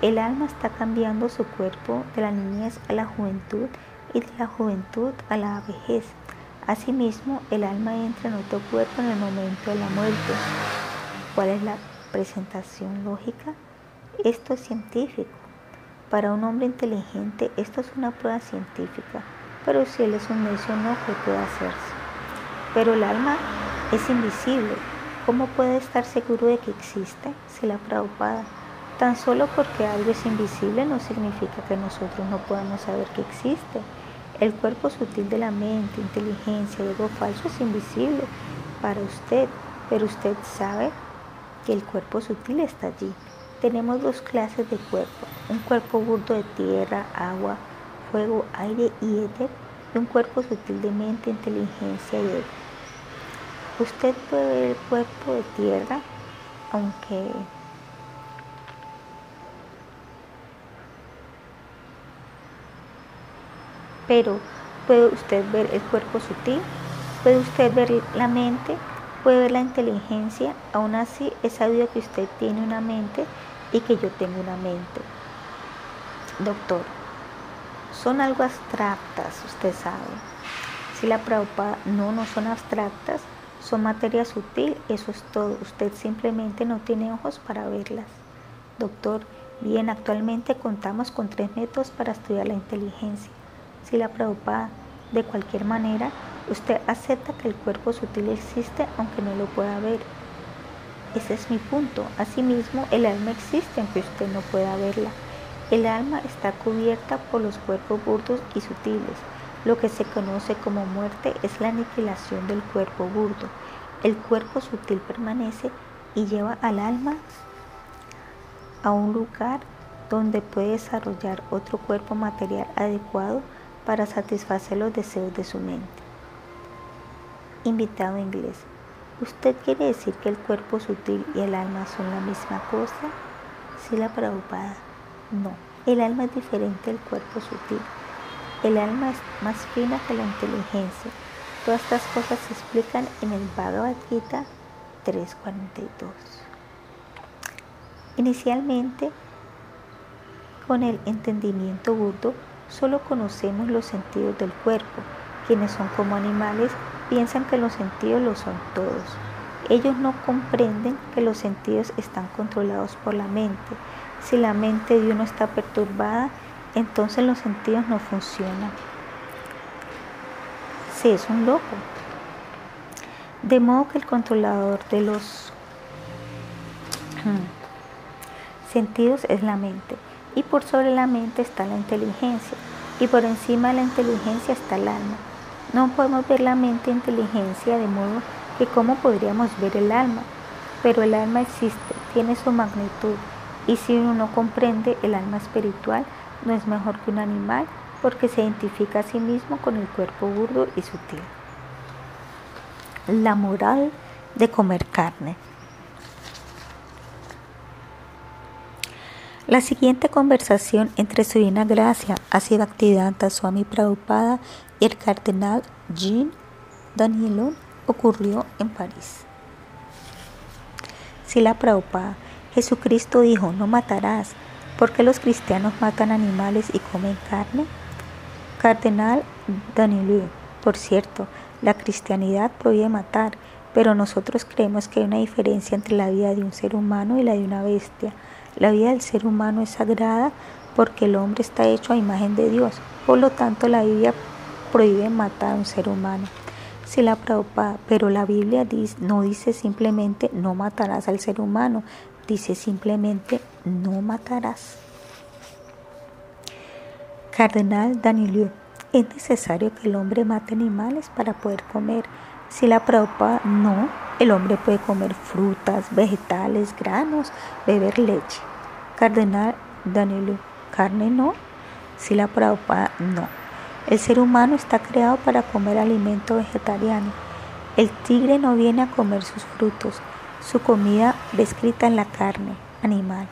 el alma está cambiando su cuerpo de la niñez a la juventud y de la juventud a la vejez. Asimismo, el alma entra en otro cuerpo en el momento de la muerte. ¿Cuál es la presentación lógica? Esto es científico. Para un hombre inteligente esto es una prueba científica, pero si él es un necio no, ¿qué puede hacerse? Pero el alma es invisible. ¿Cómo puede estar seguro de que existe? Si la preocupada Tan solo porque algo es invisible no significa que nosotros no podamos saber que existe. El cuerpo sutil de la mente, inteligencia ego falso es invisible para usted, pero usted sabe que el cuerpo sutil está allí. Tenemos dos clases de cuerpo, un cuerpo burdo de tierra, agua, fuego, aire y éter, un cuerpo sutil de mente, inteligencia y ego. Usted puede ver el cuerpo de tierra, aunque pero puede usted ver el cuerpo sutil, puede usted ver la mente, puede ver la inteligencia, aún así es sabido que usted tiene una mente y que yo tengo una mente. Doctor, son algo abstractas, usted sabe. Si la preocupa no, no son abstractas, son materia sutil, eso es todo. Usted simplemente no tiene ojos para verlas. Doctor, bien, actualmente contamos con tres métodos para estudiar la inteligencia si la preocupa de cualquier manera, usted acepta que el cuerpo sutil existe aunque no lo pueda ver. Ese es mi punto. Asimismo, el alma existe aunque usted no pueda verla. El alma está cubierta por los cuerpos burdos y sutiles. Lo que se conoce como muerte es la aniquilación del cuerpo burdo. El cuerpo sutil permanece y lleva al alma a un lugar donde puede desarrollar otro cuerpo material adecuado para satisfacer los deseos de su mente. Invitado inglés. ¿Usted quiere decir que el cuerpo sutil y el alma son la misma cosa? Sí, la preocupada. No, el alma es diferente del cuerpo sutil. El alma es más fina que la inteligencia. Todas estas cosas se explican en el Bhagavad Gita 342. Inicialmente, con el entendimiento burdo, solo conocemos los sentidos del cuerpo. Quienes son como animales piensan que los sentidos lo son todos. Ellos no comprenden que los sentidos están controlados por la mente. Si la mente de uno está perturbada, entonces los sentidos no funcionan. Si es un loco. De modo que el controlador de los sentidos es la mente. Y por sobre la mente está la inteligencia. Y por encima de la inteligencia está el alma. No podemos ver la mente e inteligencia de modo que cómo podríamos ver el alma. Pero el alma existe, tiene su magnitud. Y si uno no comprende el alma espiritual, no es mejor que un animal porque se identifica a sí mismo con el cuerpo burdo y sutil. La moral de comer carne. La siguiente conversación entre su Divina Gracia, Asiva Swami Prabhupada y el cardenal Jean Danielon ocurrió en París. Sila Prabhupada, Jesucristo dijo, no matarás. ¿Por qué los cristianos matan animales y comen carne? Cardenal Danielou, por cierto, la cristianidad prohíbe matar, pero nosotros creemos que hay una diferencia entre la vida de un ser humano y la de una bestia. La vida del ser humano es sagrada porque el hombre está hecho a imagen de Dios. Por lo tanto, la Biblia prohíbe matar a un ser humano. La pero la Biblia no dice simplemente no matarás al ser humano, dice simplemente no matarás. Cardenal Danilo, es necesario que el hombre mate animales para poder comer. Si la preocupa, no, el hombre puede comer frutas, vegetales, granos, beber leche. Cardenal Danilo, carne no. Si la Prabhupada, no. El ser humano está creado para comer alimento vegetariano. El tigre no viene a comer sus frutos. Su comida descrita en la carne animal.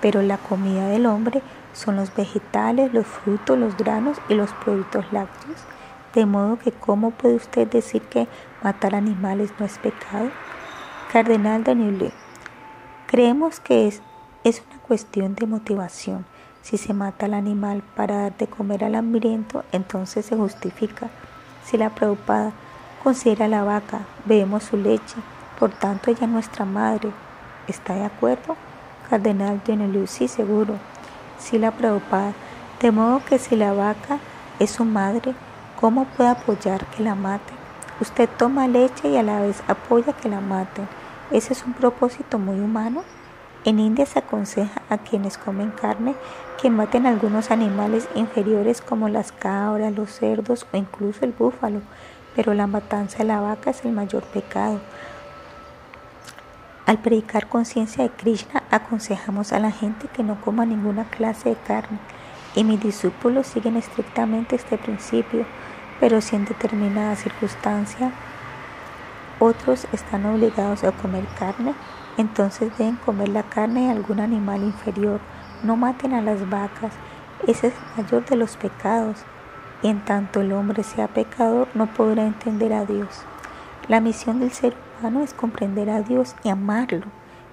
Pero la comida del hombre son los vegetales, los frutos, los granos y los productos lácteos. De modo que, ¿cómo puede usted decir que matar animales no es pecado? Cardenal Danilo, creemos que es es una cuestión de motivación. Si se mata al animal para dar de comer al hambriento, entonces se justifica. Si la preocupada considera la vaca, bebemos su leche, por tanto ella es nuestra madre. ¿Está de acuerdo? Cardenal de sí, seguro. Si la preocupada, de modo que si la vaca es su madre, ¿cómo puede apoyar que la mate? Usted toma leche y a la vez apoya que la maten. ¿Ese es un propósito muy humano? En India se aconseja a quienes comen carne que maten algunos animales inferiores como las cabras, los cerdos o incluso el búfalo, pero la matanza de la vaca es el mayor pecado. Al predicar conciencia de Krishna, aconsejamos a la gente que no coma ninguna clase de carne, y mis discípulos siguen estrictamente este principio, pero si en determinada circunstancia otros están obligados a comer carne, entonces deben comer la carne de algún animal inferior. No maten a las vacas. Ese es el mayor de los pecados. Y en tanto el hombre sea pecador, no podrá entender a Dios. La misión del ser humano es comprender a Dios y amarlo.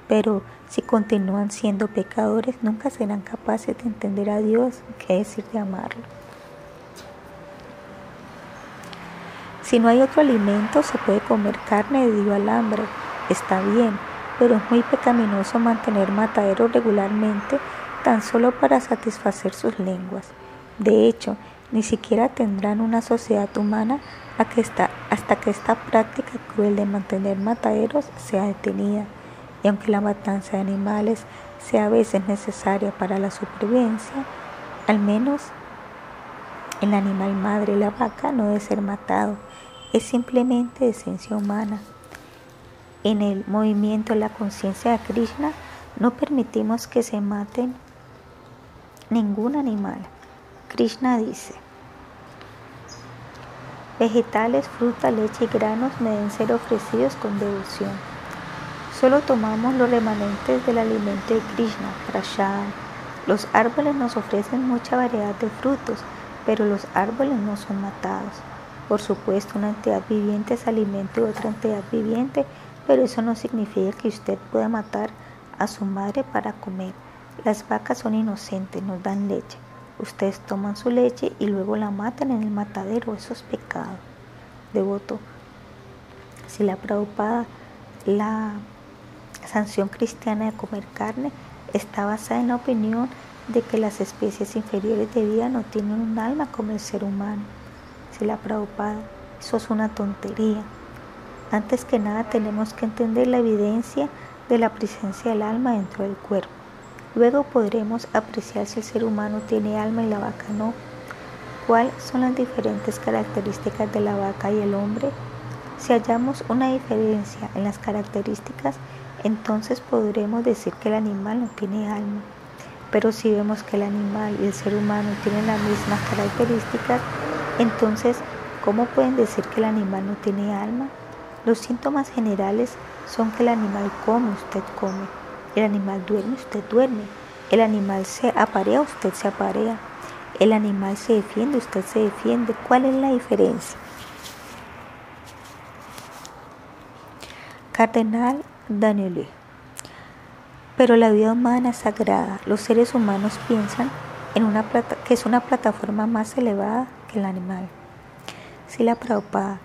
Pero si continúan siendo pecadores, nunca serán capaces de entender a Dios, qué decir de amarlo. Si no hay otro alimento, se puede comer carne debido al hambre. Está bien, pero es muy pecaminoso mantener mataderos regularmente tan solo para satisfacer sus lenguas. De hecho, ni siquiera tendrán una sociedad humana hasta que esta práctica cruel de mantener mataderos sea detenida. Y aunque la matanza de animales sea a veces necesaria para la supervivencia, al menos el animal madre, la vaca, no debe ser matado. Es simplemente esencia humana. En el movimiento de la conciencia de Krishna no permitimos que se maten ningún animal. Krishna dice, vegetales, fruta, leche y granos deben ser ofrecidos con devoción. Solo tomamos los remanentes del alimento de Krishna, Prashad. Los árboles nos ofrecen mucha variedad de frutos, pero los árboles no son matados. Por supuesto, una entidad viviente es alimento de otra entidad viviente, pero eso no significa que usted pueda matar a su madre para comer. Las vacas son inocentes, nos dan leche. Ustedes toman su leche y luego la matan en el matadero. Eso es pecado. Devoto. Si la preocupada, la sanción cristiana de comer carne está basada en la opinión de que las especies inferiores de vida no tienen un alma como el ser humano. Si la preocupada, eso es una tontería. Antes que nada tenemos que entender la evidencia de la presencia del alma dentro del cuerpo. Luego podremos apreciar si el ser humano tiene alma y la vaca no. ¿Cuáles son las diferentes características de la vaca y el hombre? Si hallamos una diferencia en las características, entonces podremos decir que el animal no tiene alma. Pero si vemos que el animal y el ser humano tienen las mismas características, entonces, ¿cómo pueden decir que el animal no tiene alma? Los síntomas generales son que el animal come, usted come. El animal duerme, usted duerme. El animal se aparea, usted se aparea. El animal se defiende, usted se defiende. ¿Cuál es la diferencia? Cardenal Daniel. Pero la vida humana es sagrada. Los seres humanos piensan en una plata, que es una plataforma más elevada que el animal. Si la Prabhupada,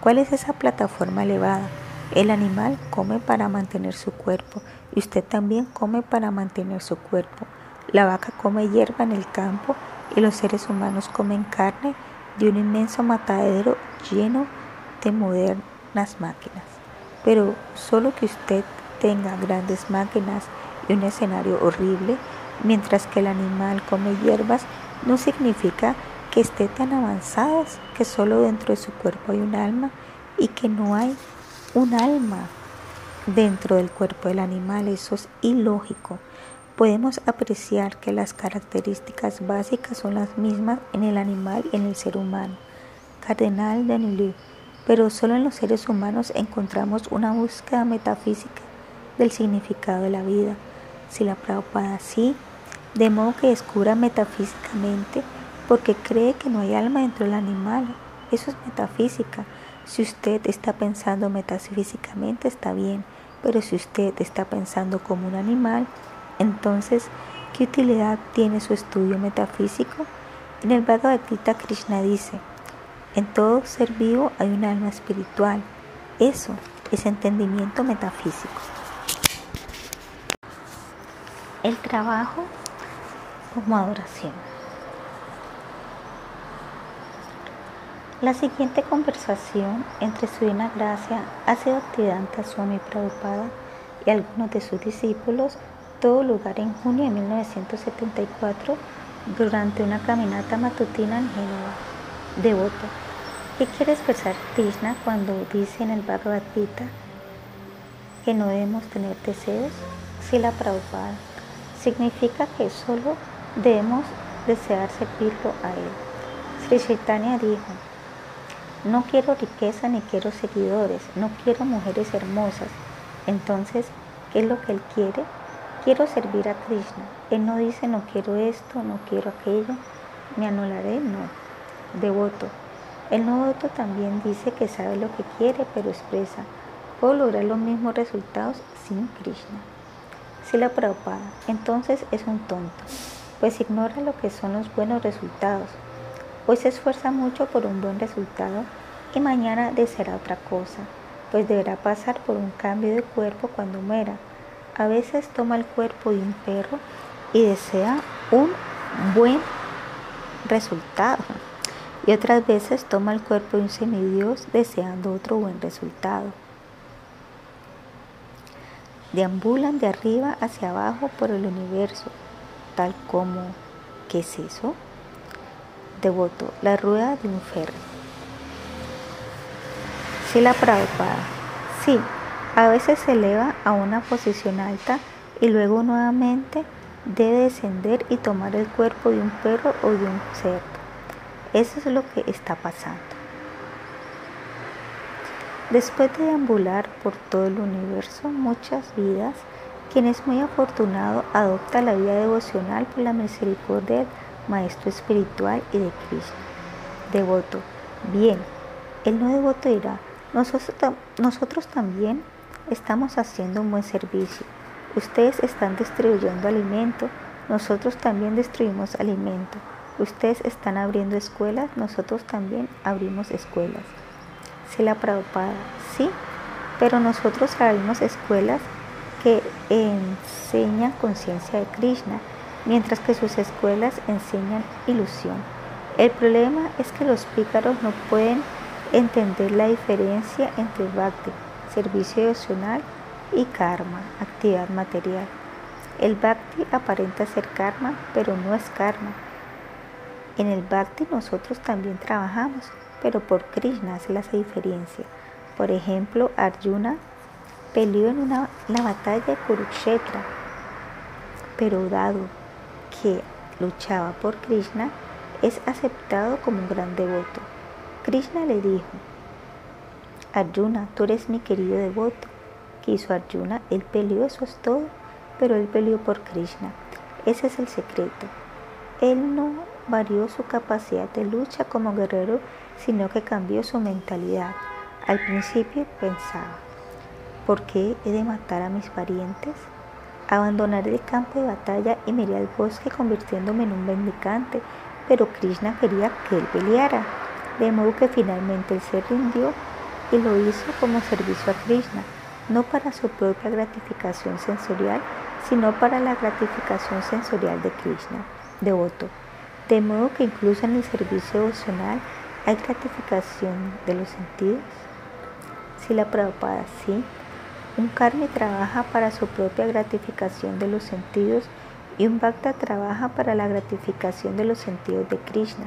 ¿cuál es esa plataforma elevada? El animal come para mantener su cuerpo y usted también come para mantener su cuerpo. La vaca come hierba en el campo y los seres humanos comen carne de un inmenso matadero lleno de modernas máquinas. Pero solo que usted tenga grandes máquinas y un escenario horrible, mientras que el animal come hierbas, no significa que esté tan avanzadas que solo dentro de su cuerpo hay un alma y que no hay un alma dentro del cuerpo del animal. Eso es ilógico. Podemos apreciar que las características básicas son las mismas en el animal y en el ser humano. Cardenal Danilou. Pero solo en los seres humanos encontramos una búsqueda metafísica del significado de la vida. Si la Prabhupada sí, de modo que descubra metafísicamente porque cree que no hay alma dentro del animal. Eso es metafísica. Si usted está pensando metafísicamente está bien, pero si usted está pensando como un animal, entonces, ¿qué utilidad tiene su estudio metafísico? En el Bhagavad Gita Krishna dice, en todo ser vivo hay un alma espiritual. Eso es entendimiento metafísico. El trabajo como adoración. La siguiente conversación entre su Divina Gracia Actividad Swami Prabhupada y algunos de sus discípulos tuvo lugar en junio de 1974 durante una caminata matutina en Génova. Devoto. ¿Qué quiere expresar Krishna cuando dice en el Bhagavad Gita que no debemos tener deseos? Si la Prabhupada significa que solo debemos desear servirlo a él. Sri Chaitanya dijo, no quiero riqueza ni quiero seguidores, no quiero mujeres hermosas. Entonces, ¿qué es lo que él quiere? Quiero servir a Krishna. Él no dice no quiero esto, no quiero aquello, me anularé, no. Devoto. El devoto también dice que sabe lo que quiere, pero expresa, puedo lograr los mismos resultados sin Krishna. Si la Prabhupada, entonces es un tonto, pues ignora lo que son los buenos resultados, Hoy se esfuerza mucho por un buen resultado y mañana deseará otra cosa, pues deberá pasar por un cambio de cuerpo cuando muera. A veces toma el cuerpo de un perro y desea un buen resultado. Y otras veces toma el cuerpo de un semidios deseando otro buen resultado. Deambulan de arriba hacia abajo por el universo, tal como, ¿qué es eso? Devoto, la rueda de un ferro. Si la Prabhupada, sí, a veces se eleva a una posición alta y luego nuevamente debe descender y tomar el cuerpo de un perro o de un cerdo. Eso es lo que está pasando. Después de deambular por todo el universo muchas vidas, quien es muy afortunado adopta la vida devocional por la misericordia Maestro Espiritual y de Krishna. Devoto. Bien, el no devoto dirá, nosotros, nosotros también estamos haciendo un buen servicio. Ustedes están destruyendo alimento, nosotros también destruimos alimento. Ustedes están abriendo escuelas, nosotros también abrimos escuelas la Prabhupada, sí, pero nosotros abrimos escuelas que enseñan conciencia de Krishna, mientras que sus escuelas enseñan ilusión. El problema es que los pícaros no pueden entender la diferencia entre bhakti, servicio devocional, y karma, actividad material. El bhakti aparenta ser karma, pero no es karma. En el bhakti nosotros también trabajamos, pero por Krishna se hace diferencia. Por ejemplo, Arjuna peleó en una, la batalla de Kurukshetra, pero dado que luchaba por Krishna, es aceptado como un gran devoto. Krishna le dijo, Arjuna, tú eres mi querido devoto. ¿Qué hizo Arjuna? Él peleó, eso es todo, pero él peleó por Krishna. Ese es el secreto. Él no varió su capacidad de lucha como guerrero sino que cambió su mentalidad. Al principio pensaba, ¿por qué he de matar a mis parientes? Abandonaré el campo de batalla y me iré al bosque convirtiéndome en un mendicante, pero Krishna quería que él peleara, de modo que finalmente él se rindió y lo hizo como servicio a Krishna, no para su propia gratificación sensorial, sino para la gratificación sensorial de Krishna, devoto. De modo que incluso en el servicio devocional ¿Hay gratificación de los sentidos? Si la Prabhupada sí, un karmi trabaja para su propia gratificación de los sentidos y un bhakta trabaja para la gratificación de los sentidos de Krishna.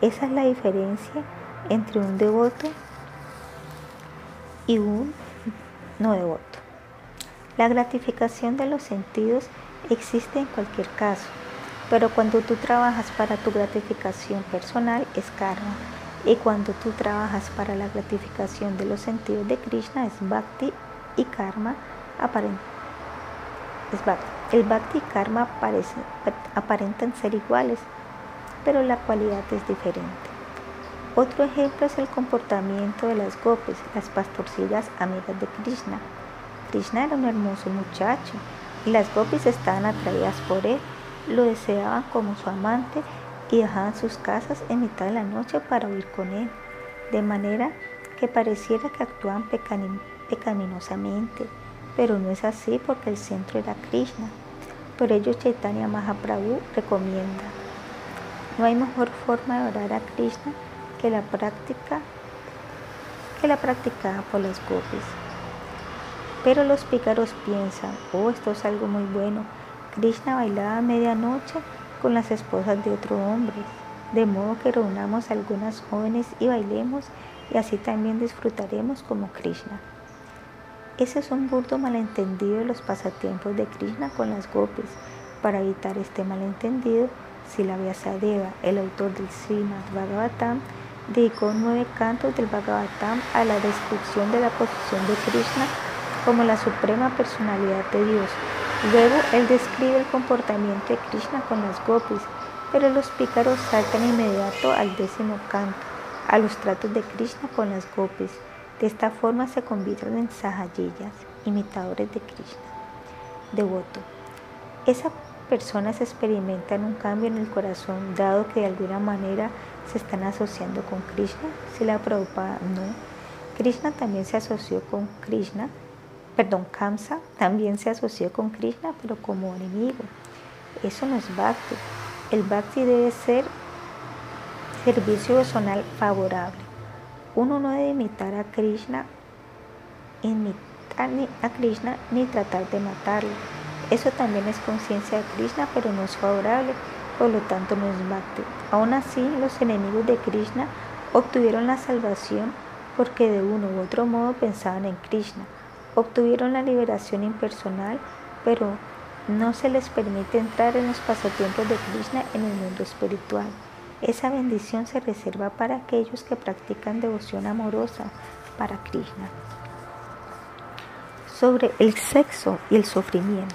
Esa es la diferencia entre un devoto y un no devoto. La gratificación de los sentidos existe en cualquier caso, pero cuando tú trabajas para tu gratificación personal es karma y cuando tú trabajas para la gratificación de los sentidos de Krishna es bhakti y karma bhakti. El bhakti y karma aparentan ser iguales, pero la cualidad es diferente. Otro ejemplo es el comportamiento de las gopis, las pastorcillas amigas de Krishna. Krishna era un hermoso muchacho y las gopis estaban atraídas por él, lo deseaban como su amante y dejaban sus casas en mitad de la noche para huir con él, de manera que pareciera que actúan pecaminosamente, pero no es así porque el centro era Krishna. Por ello Chaitanya Mahaprabhu recomienda, no hay mejor forma de orar a Krishna que la práctica que la practicada por los gopis. Pero los pícaros piensan, oh, esto es algo muy bueno. Krishna bailaba a medianoche con las esposas de otro hombre, de modo que reunamos algunas jóvenes y bailemos y así también disfrutaremos como Krishna. Ese es un burdo malentendido de los pasatiempos de Krishna con las gopis. Para evitar este malentendido, Sila Vyasadeva, el autor del Srimad Bhagavatam, dedicó nueve cantos del Bhagavatam a la descripción de la posición de Krishna como la suprema personalidad de Dios Luego él describe el comportamiento de Krishna con las gopis, pero los pícaros saltan inmediato al décimo canto, a los tratos de Krishna con las gopis. De esta forma se convierten en sahayiyas, imitadores de Krishna. Devoto. Esas personas experimentan un cambio en el corazón dado que de alguna manera se están asociando con Krishna. Si la Prabhupada no. Krishna también se asoció con Krishna perdón, Kamsa también se asoció con Krishna, pero como enemigo. Eso no es bhakti. El bhakti debe ser servicio personal favorable. Uno no debe imitar a Krishna, imitar a Krishna ni tratar de matarlo. Eso también es conciencia de Krishna, pero no es favorable, por lo tanto no es bhakti. Aún así, los enemigos de Krishna obtuvieron la salvación porque de uno u otro modo pensaban en Krishna obtuvieron la liberación impersonal, pero no se les permite entrar en los pasatiempos de Krishna en el mundo espiritual. Esa bendición se reserva para aquellos que practican devoción amorosa para Krishna. Sobre el sexo y el sufrimiento.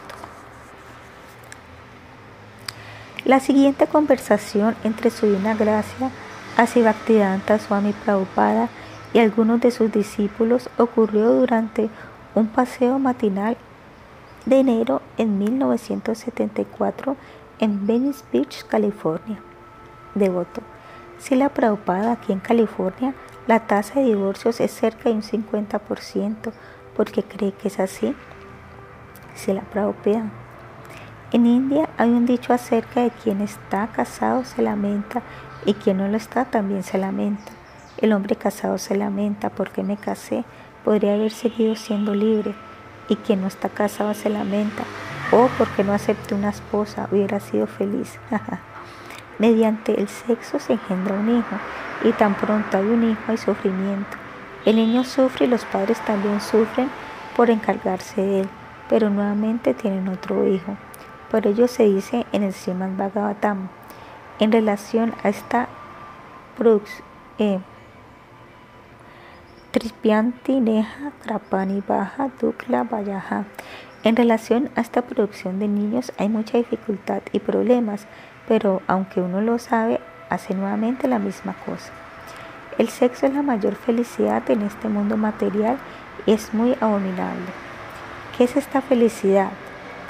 La siguiente conversación entre su Divina Gracia, Asivaktivedanta Swami Prabhupada y algunos de sus discípulos ocurrió durante un paseo matinal de enero en 1974 en Venice Beach, California. Devoto. Si la Prabhupada aquí en California, la tasa de divorcios es cerca de un 50%, porque cree que es así. Si la Prabhupada. En India hay un dicho acerca de quien está casado se lamenta y quien no lo está también se lamenta. El hombre casado se lamenta porque me casé, podría haber seguido siendo libre y quien no está casado se lamenta, o oh, porque no acepte una esposa, hubiera sido feliz. Mediante el sexo se engendra un hijo, y tan pronto hay un hijo hay sufrimiento. El niño sufre y los padres también sufren por encargarse de él, pero nuevamente tienen otro hijo. Por ello se dice en el Srimad Bhagavatam, en relación a esta eh, Baja Dukla. En relación a esta producción de niños hay mucha dificultad y problemas, pero aunque uno lo sabe, hace nuevamente la misma cosa. El sexo es la mayor felicidad en este mundo material y es muy abominable. ¿Qué es esta felicidad?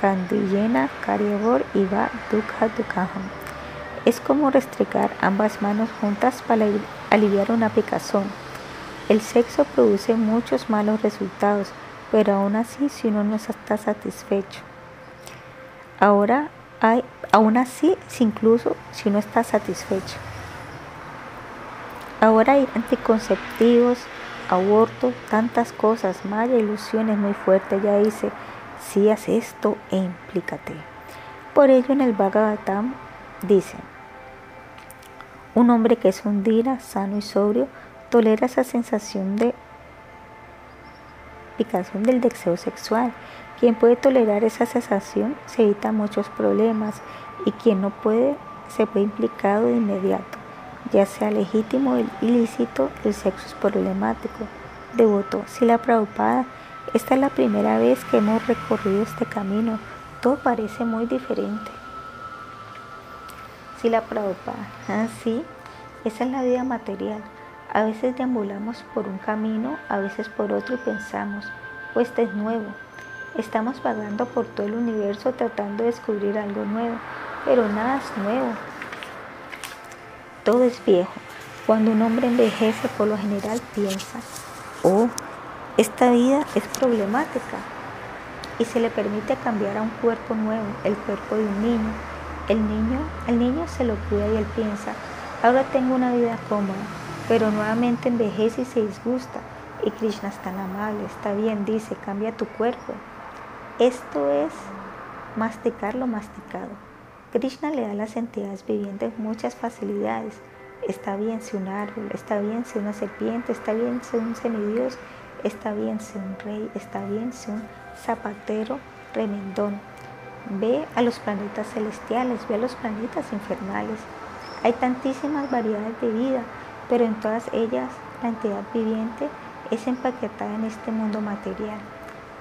Kandiyena Karyavor y Va Dukha Dukhaham. Es como restregar ambas manos juntas para aliviar una picazón el sexo produce muchos malos resultados, pero aún así si uno no está satisfecho. Ahora hay, aún así, incluso si uno está satisfecho. Ahora hay anticonceptivos, aborto, tantas cosas, maya ilusiones muy fuertes. Ya dice, si haces esto e implícate. Por ello en el Bhagavatam dice, un hombre que es un dira, sano y sobrio, tolera esa sensación de picazón del deseo sexual. Quien puede tolerar esa sensación se evita muchos problemas y quien no puede se ve implicado de inmediato, ya sea legítimo o ilícito, el sexo es problemático. Devoto, si la preocupada, esta es la primera vez que hemos recorrido este camino, todo parece muy diferente. Si la preocupada, así, ah, esa es la vida material. A veces deambulamos por un camino, a veces por otro y pensamos, pues este es nuevo. Estamos vagando por todo el universo tratando de descubrir algo nuevo, pero nada es nuevo. Todo es viejo. Cuando un hombre envejece, por lo general piensa, oh, esta vida es problemática y se le permite cambiar a un cuerpo nuevo, el cuerpo de un niño. El niño, el niño se lo cuida y él piensa, ahora tengo una vida cómoda, pero nuevamente envejece y se disgusta. Y Krishna es tan amable, está bien, dice, cambia tu cuerpo. Esto es masticar lo masticado. Krishna le da a las entidades vivientes muchas facilidades. Está bien si un árbol, está bien si una serpiente, está bien si un semidios, está bien si un rey, está bien si un zapatero remendón. Ve a los planetas celestiales, ve a los planetas infernales. Hay tantísimas variedades de vida pero en todas ellas la entidad viviente es empaquetada en este mundo material.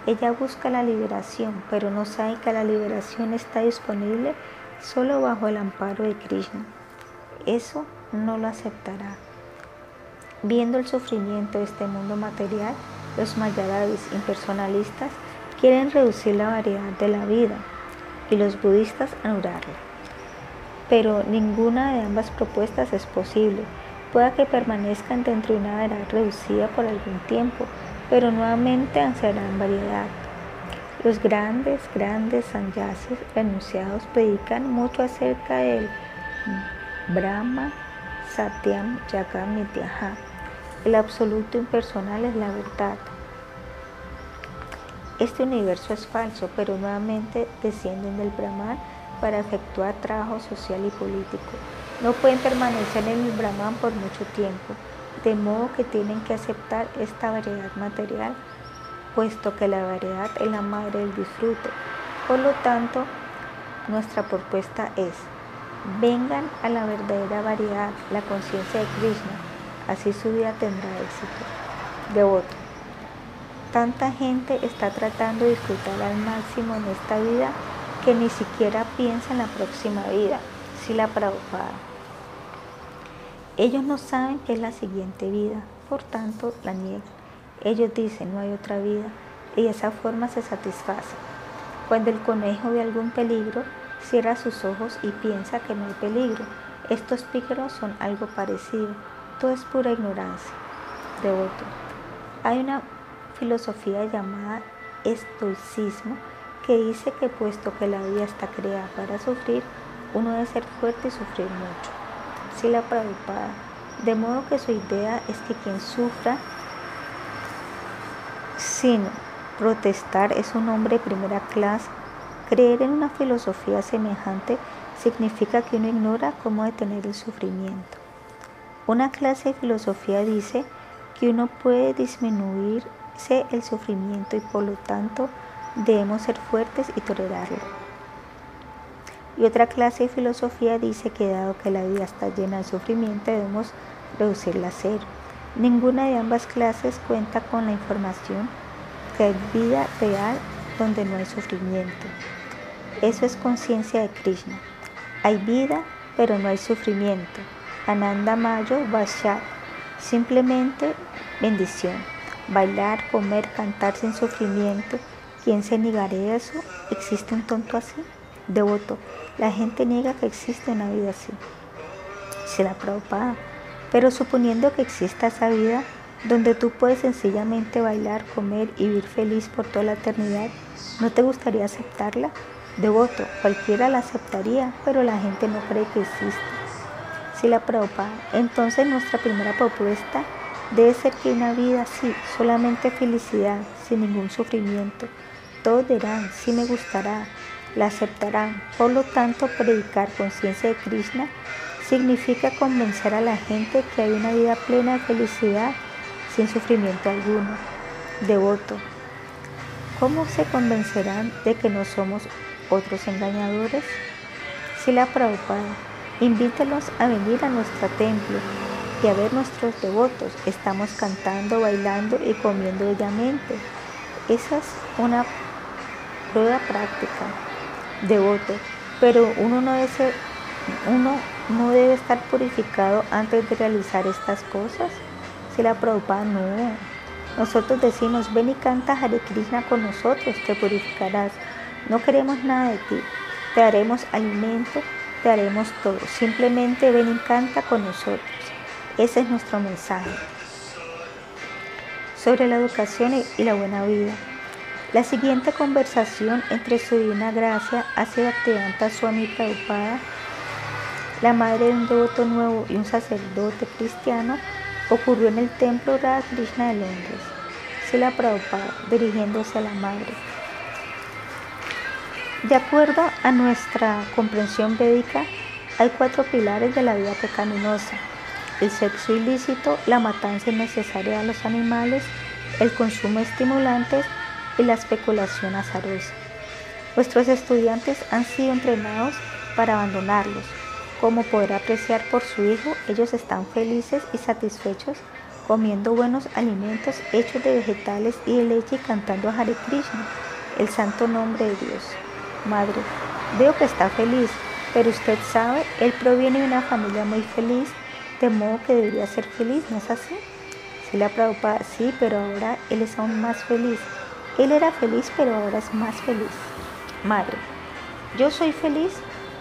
Ella busca la liberación, pero no sabe que la liberación está disponible solo bajo el amparo de Krishna. Eso no lo aceptará. Viendo el sufrimiento de este mundo material, los mayadavis impersonalistas quieren reducir la variedad de la vida y los budistas anularla. Pero ninguna de ambas propuestas es posible pueda que permanezcan dentro de una edad reducida por algún tiempo, pero nuevamente en variedad. Los grandes, grandes sanyasis renunciados predican mucho acerca del Brahma Satyam Yagam. El absoluto impersonal es la verdad. Este universo es falso, pero nuevamente descienden del Brahman para efectuar trabajo social y político. No pueden permanecer en el Brahman por mucho tiempo, de modo que tienen que aceptar esta variedad material, puesto que la variedad es la madre del disfrute. Por lo tanto, nuestra propuesta es, vengan a la verdadera variedad, la conciencia de Krishna, así su vida tendrá éxito. Devoto. Tanta gente está tratando de disfrutar al máximo en esta vida que ni siquiera piensa en la próxima vida, si la Prabhupada. Ellos no saben qué es la siguiente vida, por tanto la niegan. Ellos dicen no hay otra vida y de esa forma se satisfacen. Cuando el conejo ve algún peligro, cierra sus ojos y piensa que no hay peligro. Estos pícaros son algo parecido. Todo es pura ignorancia. Devoto. Hay una filosofía llamada estoicismo que dice que puesto que la vida está creada para sufrir, uno debe ser fuerte y sufrir mucho. Si la Prabhupada, de modo que su idea es que quien sufra sin protestar es un hombre de primera clase. Creer en una filosofía semejante significa que uno ignora cómo detener el sufrimiento. Una clase de filosofía dice que uno puede disminuirse el sufrimiento y por lo tanto debemos ser fuertes y tolerarlo. Y otra clase de filosofía dice que dado que la vida está llena de sufrimiento debemos reducirla a cero. Ninguna de ambas clases cuenta con la información que hay vida real donde no hay sufrimiento. Eso es conciencia de Krishna. Hay vida, pero no hay sufrimiento. Ananda Mayo Vashar. Simplemente bendición. Bailar, comer, cantar sin sufrimiento ¿Quién se negaría eso? ¿Existe un tonto así? Devoto. La gente niega que existe una vida así. Se la Prabhupada. Pero suponiendo que exista esa vida donde tú puedes sencillamente bailar, comer y vivir feliz por toda la eternidad, ¿no te gustaría aceptarla? Devoto, cualquiera la aceptaría, pero la gente no cree que existe. Si la Prabhupada, entonces nuestra primera propuesta debe ser que una vida así, solamente felicidad, sin ningún sufrimiento, todos dirán, sí me gustará, la aceptarán. Por lo tanto, predicar conciencia de Krishna significa convencer a la gente que hay una vida plena de felicidad sin sufrimiento alguno. Devoto. ¿Cómo se convencerán de que no somos otros engañadores? Si la Prabhupada, invítelos a venir a nuestro templo y a ver nuestros devotos. Estamos cantando, bailando y comiendo bellamente. Esa es una prueba práctica, devoto, pero uno no, debe uno no debe estar purificado antes de realizar estas cosas. Si la Prabhupada no. Nosotros decimos, ven y canta Hare Krishna con nosotros, te purificarás. No queremos nada de ti, te haremos alimento, te haremos todo. Simplemente ven y canta con nosotros. Ese es nuestro mensaje sobre la educación y la buena vida. La siguiente conversación entre su divina gracia hace Bhaktivedanta Swami Prabhupada, la madre de un devoto nuevo y un sacerdote cristiano, ocurrió en el templo Radha Krishna de Londres. Sila Prabhupada, dirigiéndose a la madre. De acuerdo a nuestra comprensión védica, hay cuatro pilares de la vida pecaminosa. El sexo ilícito, la matanza innecesaria de los animales, el consumo de estimulantes y la especulación azarosa. Nuestros estudiantes han sido entrenados para abandonarlos. Como podrá apreciar por su hijo, ellos están felices y satisfechos comiendo buenos alimentos hechos de vegetales y de leche y cantando a Hare Krishna, el santo nombre de Dios. Madre, veo que está feliz, pero usted sabe, él proviene de una familia muy feliz, de modo que debería ser feliz, ¿no es así? Si la preocupa, sí, pero ahora él es aún más feliz. Él era feliz, pero ahora es más feliz. Madre, yo soy feliz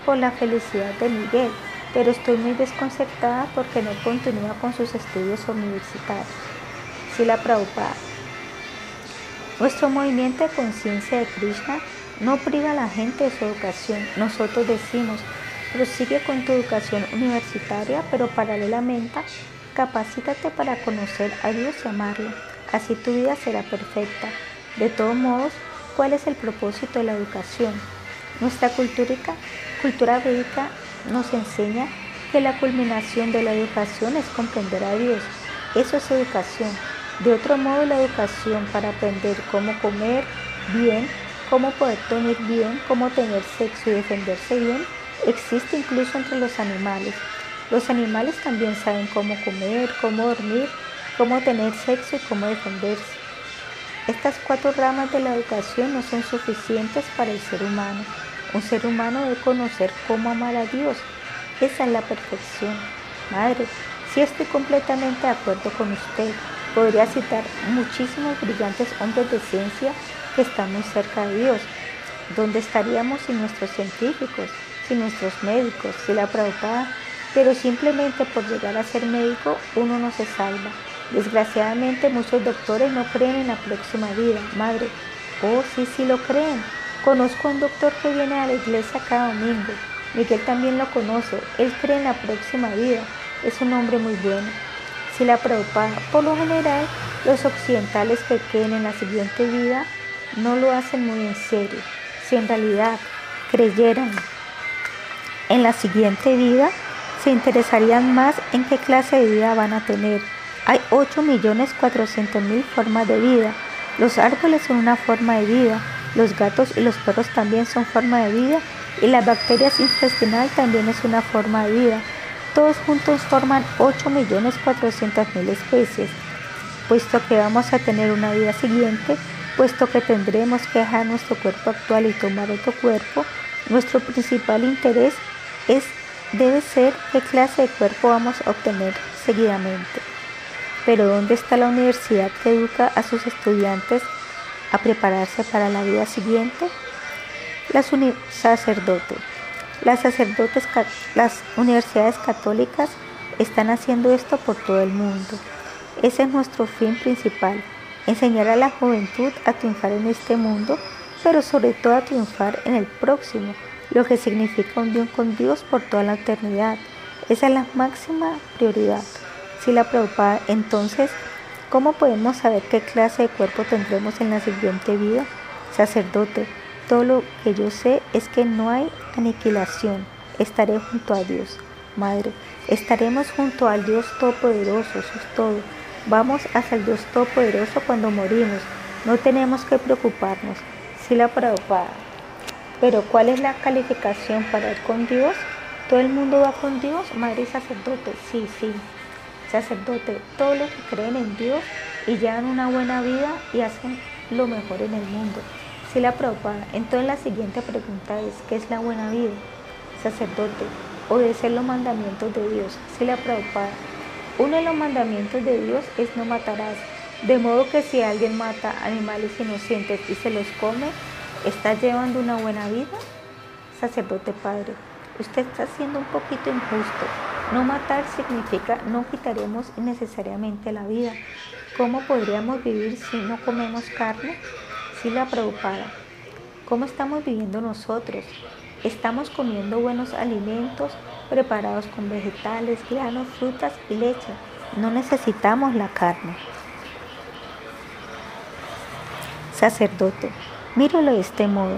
por la felicidad de Miguel, pero estoy muy desconcertada porque no continúa con sus estudios universitarios. Si la Prabhupada. Nuestro movimiento de conciencia de Krishna no priva a la gente de su educación. Nosotros decimos, prosigue con tu educación universitaria, pero paralelamente capacítate para conocer a Dios y amarlo. Así tu vida será perfecta. De todos modos, ¿cuál es el propósito de la educación? Nuestra cultura, védica nos enseña que la culminación de la educación es comprender a Dios. Eso es educación. De otro modo, la educación para aprender cómo comer bien cómo poder dormir bien, cómo tener sexo y defenderse bien, existe incluso entre los animales. Los animales también saben cómo comer, cómo dormir, cómo tener sexo y cómo defenderse. Estas cuatro ramas de la educación no son suficientes para el ser humano. Un ser humano debe conocer cómo amar a Dios. Esa es la perfección. Madre, si estoy completamente de acuerdo con usted, podría citar muchísimos brillantes hombres de ciencia que están muy cerca de Dios. ¿Dónde estaríamos sin nuestros científicos, sin nuestros médicos, sin la Prabhupada? Pero simplemente por llegar a ser médico uno no se salva. Desgraciadamente muchos doctores no creen en la próxima vida, madre. Oh, sí, sí lo creen. Conozco a un doctor que viene a la iglesia cada domingo. Miguel también lo conoce. Él cree en la próxima vida. Es un hombre muy bueno. Si la preocupa, por lo general, los occidentales que creen en la siguiente vida no lo hacen muy en serio. Si en realidad creyeran en la siguiente vida, se interesarían más en qué clase de vida van a tener hay 8.400.000 formas de vida. Los árboles son una forma de vida, los gatos y los perros también son forma de vida y las bacterias intestinales también es una forma de vida. Todos juntos forman 8.400.000 especies. Puesto que vamos a tener una vida siguiente, puesto que tendremos que dejar nuestro cuerpo actual y tomar otro cuerpo, nuestro principal interés es, debe ser qué clase de cuerpo vamos a obtener seguidamente. Pero ¿dónde está la universidad que educa a sus estudiantes a prepararse para la vida siguiente? Las las universidades católicas están haciendo esto por todo el mundo. Ese es nuestro fin principal, enseñar a la juventud a triunfar en este mundo, pero sobre todo a triunfar en el próximo, lo que significa unión con Dios por toda la eternidad. Esa es la máxima prioridad. La preocupa, entonces, ¿cómo podemos saber qué clase de cuerpo tendremos en la siguiente vida? Sacerdote, todo lo que yo sé es que no hay aniquilación. Estaré junto a Dios. Madre, estaremos junto al Dios Todopoderoso, eso es todo. Vamos hacia el Dios Todopoderoso cuando morimos. No tenemos que preocuparnos. Si la preocupa. Pero ¿cuál es la calificación para ir con Dios? ¿Todo el mundo va con Dios? Madre y sacerdote, sí, sí sacerdote, todos los que creen en Dios y llevan una buena vida y hacen lo mejor en el mundo. Si la propaga, entonces la siguiente pregunta es, ¿qué es la buena vida? Sacerdote, obedecer los mandamientos de Dios. Si la propaga, uno de los mandamientos de Dios es no matarás. De modo que si alguien mata animales inocentes y se los come, ¿está llevando una buena vida? Sacerdote Padre, usted está siendo un poquito injusto. No matar significa no quitaremos innecesariamente la vida. ¿Cómo podríamos vivir si no comemos carne? Si la preocupada. ¿Cómo estamos viviendo nosotros? Estamos comiendo buenos alimentos preparados con vegetales, granos, frutas y leche. No necesitamos la carne. Sacerdote, míralo de este modo.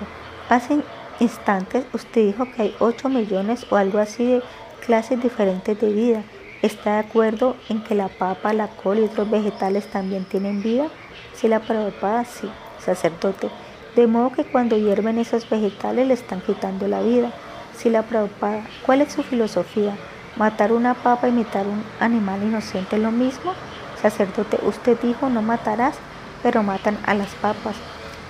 Hace instantes usted dijo que hay 8 millones o algo así de clases diferentes de vida. ¿Está de acuerdo en que la papa, la col y otros vegetales también tienen vida? Si la Prabhupada, sí, sacerdote. De modo que cuando hierven esos vegetales le están quitando la vida. Si la Prabhupada, ¿cuál es su filosofía? ¿Matar una papa y matar un animal inocente es lo mismo? Sacerdote, usted dijo no matarás, pero matan a las papas.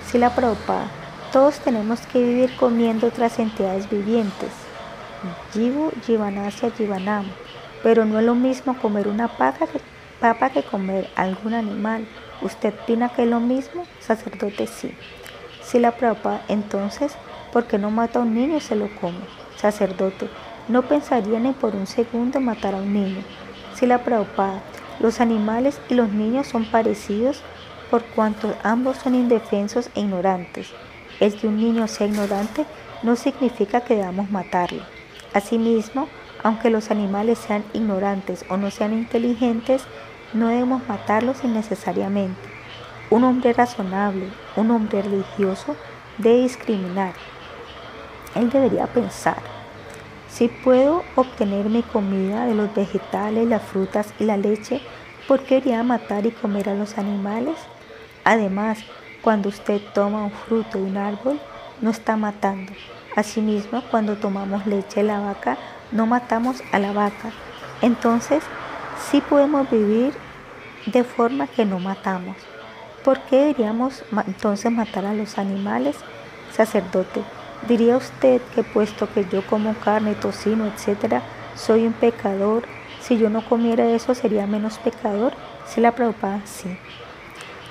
Si la Prabhupada, todos tenemos que vivir comiendo otras entidades vivientes. Jivu Jivanasya Jivanam, pero no es lo mismo comer una papa que, papa que comer algún animal. ¿Usted opina que es lo mismo? Sacerdote sí. Si la papa, entonces, ¿por qué no mata a un niño y se lo come? Sacerdote, no pensaría ni por un segundo matar a un niño. Si la preocupada, los animales y los niños son parecidos por cuanto ambos son indefensos e ignorantes. El que un niño sea ignorante no significa que debamos matarlo. Asimismo, aunque los animales sean ignorantes o no sean inteligentes, no debemos matarlos innecesariamente. Un hombre razonable, un hombre religioso, debe discriminar. Él debería pensar, si puedo obtener mi comida de los vegetales, las frutas y la leche, ¿por qué iría a matar y comer a los animales? Además, Cuando usted toma un fruto de un árbol, no está matando. Asimismo, cuando tomamos leche de la vaca, no matamos a la vaca. Entonces, sí podemos vivir de forma que no matamos. ¿Por qué deberíamos entonces matar a los animales? Sacerdote, ¿diría usted que puesto que yo como carne, tocino, etcétera, soy un pecador, si yo no comiera eso sería menos pecador? Si la preocupa, sí.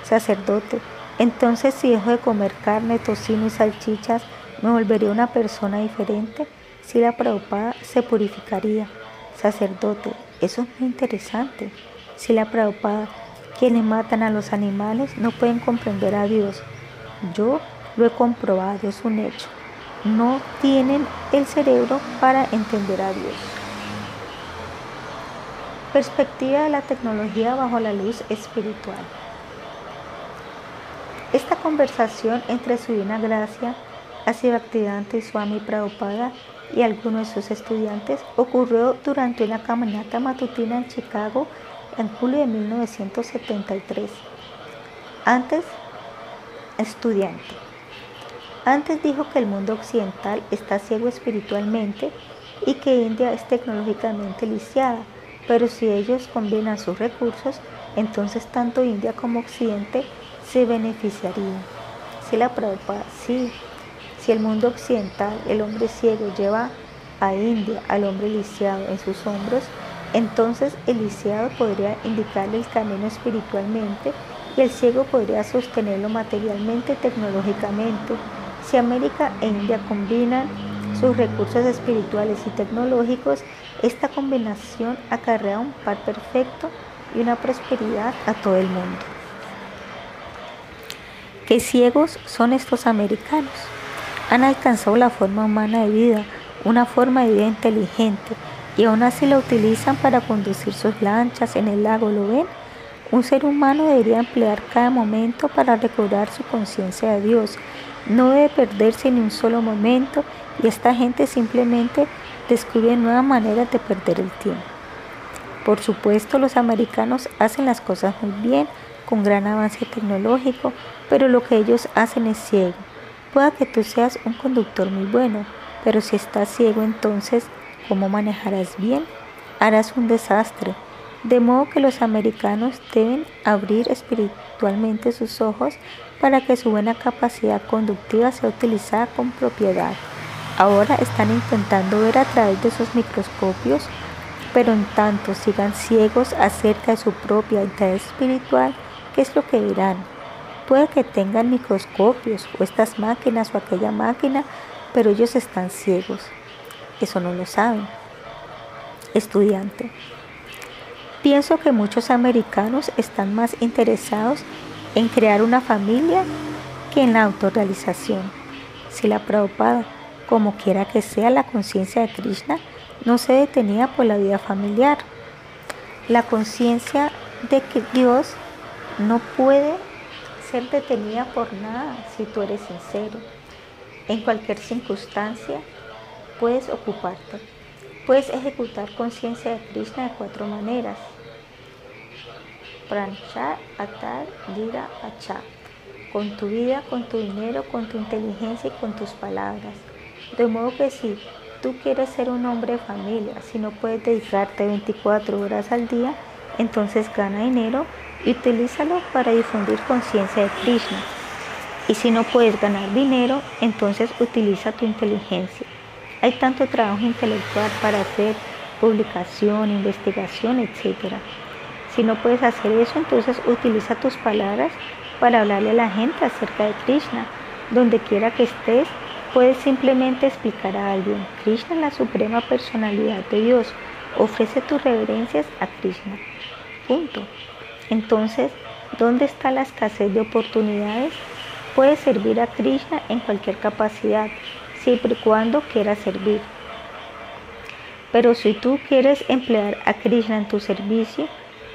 Sacerdote, entonces si dejo de comer carne, tocino y salchichas, ¿me volvería una persona diferente? Si la preocupada se purificaría. Sacerdote, eso es muy interesante. Si la preocupada quienes matan a los animales no pueden comprender a Dios. Yo lo he comprobado, es un hecho. No tienen el cerebro para entender a Dios. Perspectiva de la tecnología bajo la luz espiritual. Esta conversación entre su divina gracia, Asivaktivedanta Swami Prabhupada y algunos de sus estudiantes ocurrió durante una caminata matutina en Chicago en julio de 1973. Antes, estudiante. Antes dijo que el mundo occidental está ciego espiritualmente y que India es tecnológicamente lisiada, pero si ellos combinan sus recursos, entonces tanto India como Occidente se beneficiarían. Si la prueba, sí, si el mundo occidental, el hombre ciego, lleva a India al hombre lisiado en sus hombros, entonces el lisiado podría indicarle el camino espiritualmente y el ciego podría sostenerlo materialmente y tecnológicamente. Si América e India combinan sus recursos espirituales y tecnológicos, esta combinación acarrea un par perfecto y una prosperidad a todo el mundo. ¿Qué ciegos son estos americanos? Han alcanzado la forma humana de vida, una forma de vida inteligente, y aún así la utilizan para conducir sus lanchas en el lago, ¿lo ven? Un ser humano debería emplear cada momento para recobrar su conciencia de Dios. No debe perderse ni un solo momento y esta gente simplemente descubre nuevas maneras de perder el tiempo. Por supuesto, los americanos hacen las cosas muy bien, con gran avance tecnológico, pero lo que ellos hacen es ciego. Pueda que tú seas un conductor muy bueno, pero si estás ciego entonces cómo manejarás bien, harás un desastre. De modo que los americanos deben abrir espiritualmente sus ojos para que su buena capacidad conductiva sea utilizada con propiedad. Ahora están intentando ver a través de sus microscopios, pero en tanto sigan ciegos acerca de su propia identidad espiritual, ¿qué es lo que dirán? Puede que tengan microscopios o estas máquinas o aquella máquina, pero ellos están ciegos. Eso no lo saben. Estudiante. Pienso que muchos americanos están más interesados en crear una familia que en la autorrealización. Si la Prabhupada, como quiera que sea la conciencia de Krishna, no se detenía por la vida familiar. La conciencia de que Dios no puede ser detenida por nada si tú eres sincero. En cualquier circunstancia, puedes ocuparte. Puedes ejecutar conciencia de Krishna de cuatro maneras. Prancha, Atar, Dira, Acha. Con tu vida, con tu dinero, con tu inteligencia y con tus palabras. De modo que si tú quieres ser un hombre de familia, si no puedes dedicarte 24 horas al día, entonces gana dinero y utilízalo para difundir conciencia de Krishna. Y si no puedes ganar dinero, entonces utiliza tu inteligencia. Hay tanto trabajo intelectual para hacer publicación, investigación, etc. Si no puedes hacer eso, entonces utiliza tus palabras para hablarle a la gente acerca de Krishna. Donde quiera que estés, puedes simplemente explicar a alguien, Krishna es la suprema personalidad de Dios. Ofrece tus reverencias a Krishna. Punto. Entonces, ¿dónde está la escasez de oportunidades? Puedes servir a Krishna en cualquier capacidad, siempre y cuando quieras servir. Pero si tú quieres emplear a Krishna en tu servicio,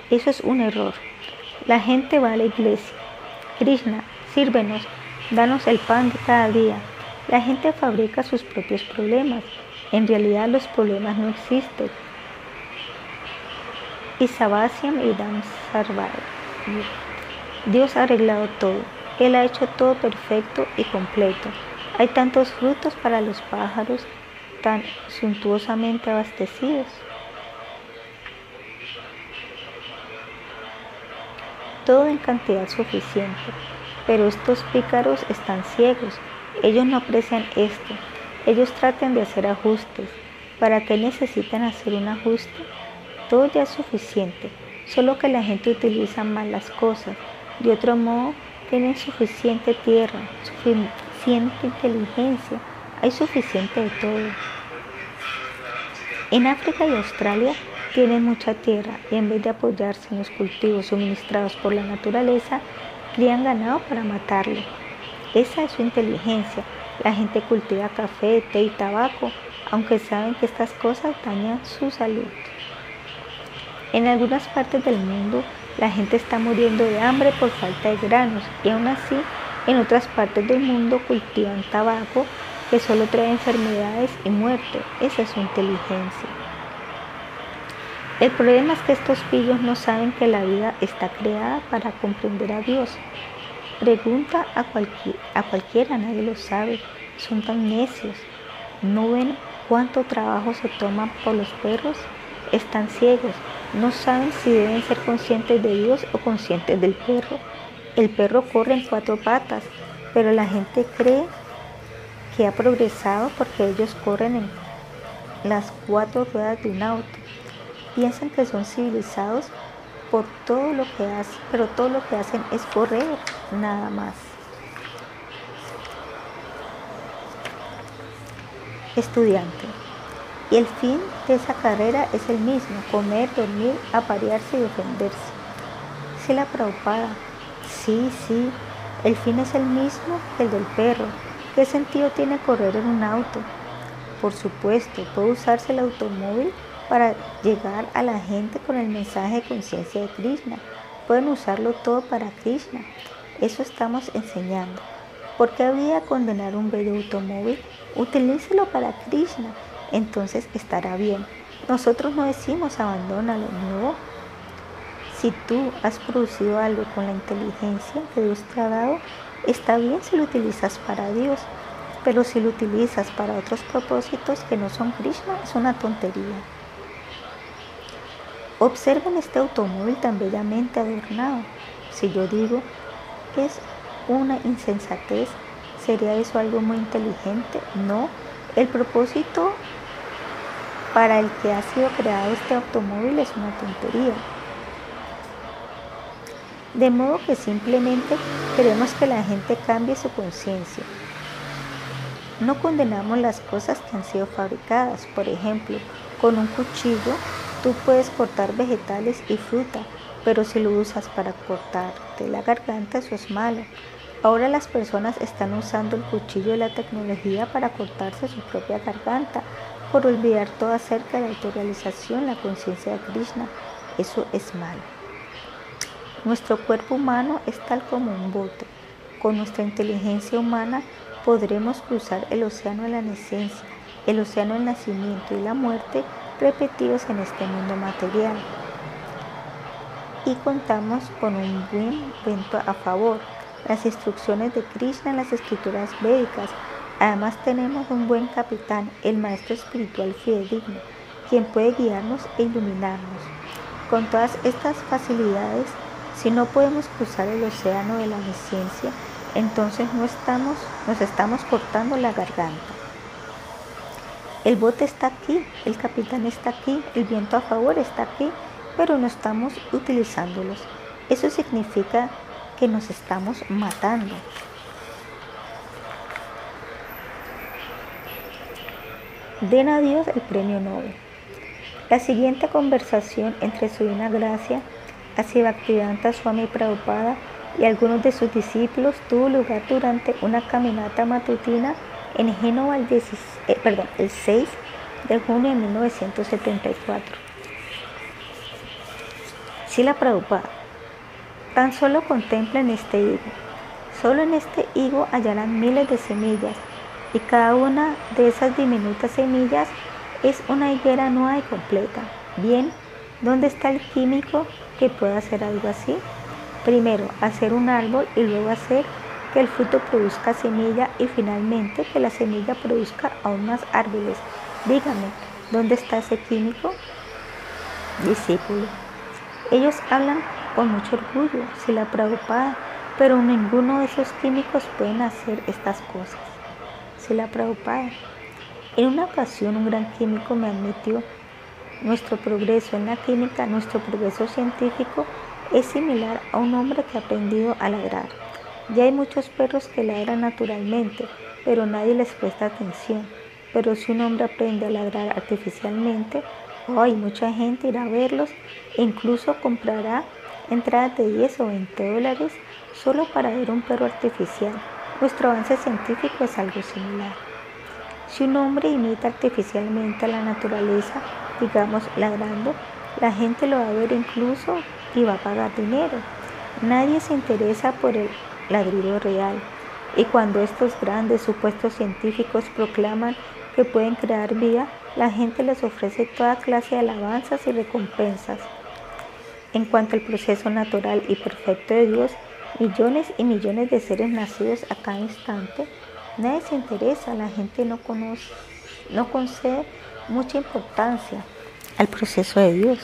eso es un error. La gente va a la iglesia. Krishna, sírvenos, danos el pan de cada día. La gente fabrica sus propios problemas. En realidad los problemas no existen. Y Idam Sarvai. Dios ha arreglado todo. Él ha hecho todo perfecto y completo. Hay tantos frutos para los pájaros, tan suntuosamente abastecidos. Todo en cantidad suficiente. Pero estos pícaros están ciegos. Ellos no aprecian esto. Ellos tratan de hacer ajustes. ¿Para qué necesitan hacer un ajuste? Todo ya es suficiente, solo que la gente utiliza mal las cosas. De otro modo, tienen suficiente tierra, suficiente inteligencia, hay suficiente de todo. En África y Australia tienen mucha tierra y en vez de apoyarse en los cultivos suministrados por la naturaleza, crían ganado para matarlo. Esa es su inteligencia. La gente cultiva café, té y tabaco, aunque saben que estas cosas dañan su salud. En algunas partes del mundo la gente está muriendo de hambre por falta de granos y aún así en otras partes del mundo cultivan tabaco que solo trae enfermedades y muerte. Esa es su inteligencia. El problema es que estos pillos no saben que la vida está creada para comprender a Dios. Pregunta a, a cualquiera, nadie lo sabe. Son tan necios. ¿No ven cuánto trabajo se toma por los perros? Están ciegos. No saben si deben ser conscientes de Dios o conscientes del perro. El perro corre en cuatro patas, pero la gente cree que ha progresado porque ellos corren en las cuatro ruedas de un auto piensan que son civilizados por todo lo que hacen, pero todo lo que hacen es correr, nada más. Estudiante. Y el fin de esa carrera es el mismo, comer, dormir, aparearse y defenderse. Si la preocupada. Sí, sí, el fin es el mismo que el del perro. ¿Qué sentido tiene correr en un auto? Por supuesto, puede usarse el automóvil para llegar a la gente con el mensaje de conciencia de Krishna. Pueden usarlo todo para Krishna. Eso estamos enseñando. ¿Por qué había condenar un bello automóvil? Utilícelo para Krishna. Entonces estará bien. Nosotros no decimos abandónalo, no. Si tú has producido algo con la inteligencia que Dios te ha dado, está bien si lo utilizas para Dios. Pero si lo utilizas para otros propósitos que no son Krishna, es una tontería. Observen este automóvil tan bellamente adornado. Si yo digo es una insensatez, ¿sería eso algo muy inteligente? No. El propósito para el que ha sido creado este automóvil es una tontería. De modo que simplemente queremos que la gente cambie su conciencia. No condenamos las cosas que han sido fabricadas. Por ejemplo, con un cuchillo Tú puedes cortar vegetales y fruta, pero si lo usas para cortarte la garganta, eso es malo. Ahora las personas están usando el cuchillo de la tecnología para cortarse su propia garganta, por olvidar todo acerca de la autorrealización, la conciencia de Krishna. Eso es malo. Nuestro cuerpo humano es tal como un bote. Con nuestra inteligencia humana podremos cruzar el océano de la necencia, el océano del nacimiento y la muerte repetidos en este mundo material. Y contamos con un buen viento a favor, las instrucciones de Krishna en las escrituras védicas. Además tenemos un buen capitán, el maestro espiritual fidedigno, quien puede guiarnos e iluminarnos. Con todas estas facilidades, si no podemos cruzar el océano de la ciencia, entonces no estamos, nos estamos cortando la garganta. El bote está aquí, el capitán está aquí, el viento a favor está aquí, pero no estamos utilizándolos. Eso significa que nos estamos matando. Den a Dios el premio Nobel. La siguiente conversación entre su divina gracia, Bhaktivedanta Swami Prabhupada y algunos de sus discípulos tuvo lugar durante una caminata matutina en Génova el, eh, perdón, el 6 de junio de 1974. la Prabhupada. Tan solo contemplen este higo. Solo en este higo hallarán miles de semillas y cada una de esas diminutas semillas es una higuera nueva y completa. Bien, ¿dónde está el químico que pueda hacer algo así? Primero, hacer un árbol y luego hacer que el fruto produzca semilla y finalmente que la semilla produzca aún más árboles. Dígame, ¿dónde está ese químico? Discípulo. Ellos hablan con mucho orgullo, si la preocupada, pero ninguno de esos químicos pueden hacer estas cosas. Si la preocupada. En una ocasión un gran químico me admitió, nuestro progreso en la química, nuestro progreso científico es similar a un hombre que ha aprendido a ladrar. Ya hay muchos perros que ladran naturalmente, pero nadie les presta atención. Pero si un hombre aprende a ladrar artificialmente, hoy mucha gente irá a verlos e incluso comprará entradas de 10 o 20 dólares solo para ver un perro artificial. Nuestro avance científico es algo similar. Si un hombre imita artificialmente a la naturaleza, digamos ladrando, la gente lo va a ver incluso y va a pagar dinero. Nadie se interesa por el ladrido real. Y cuando estos grandes supuestos científicos proclaman que pueden crear vida, la gente les ofrece toda clase de alabanzas y recompensas. En cuanto al proceso natural y perfecto de Dios, millones y millones de seres nacidos a cada instante, nadie se interesa, la gente no conoce, no concede mucha importancia al proceso de Dios.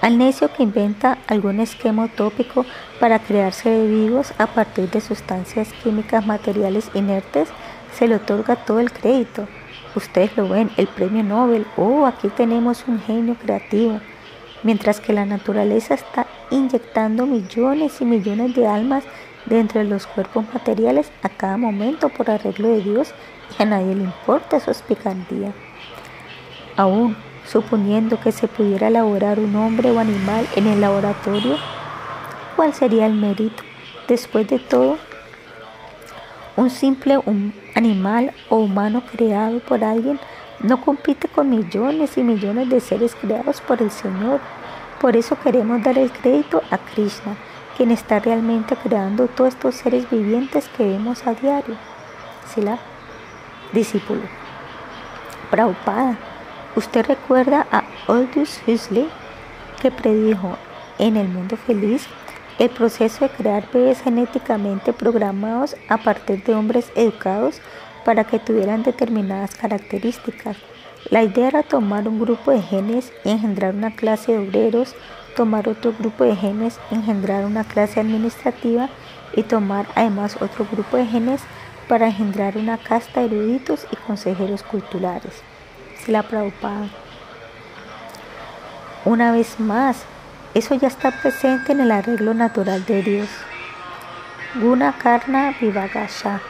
Al necio que inventa algún esquema utópico para crear seres vivos a partir de sustancias químicas materiales inertes, se le otorga todo el crédito. Ustedes lo ven, el premio Nobel. Oh, aquí tenemos un genio creativo. Mientras que la naturaleza está inyectando millones y millones de almas dentro de los cuerpos materiales a cada momento por arreglo de Dios y a nadie le importa su picardía. Aún suponiendo que se pudiera elaborar un hombre o animal en el laboratorio, ¿cuál sería el mérito? Después de todo, un simple animal o humano creado por alguien no compite con millones y millones de seres creados por el Señor. Por eso queremos dar el crédito a Krishna, quien está realmente creando todos estos seres vivientes que vemos a diario. Sila, discípulo. Prabhupada ¿Usted recuerda a Aldous Huxley que predijo en el mundo feliz el proceso de crear bebés genéticamente programados a partir de hombres educados para que tuvieran determinadas características? La idea era tomar un grupo de genes y engendrar una clase de obreros, tomar otro grupo de genes, engendrar una clase administrativa y tomar además otro grupo de genes para engendrar una casta de eruditos y consejeros culturales la Prabhupada. Una vez más, eso ya está presente en el arreglo natural de Dios. Guna Karna Vivagasha,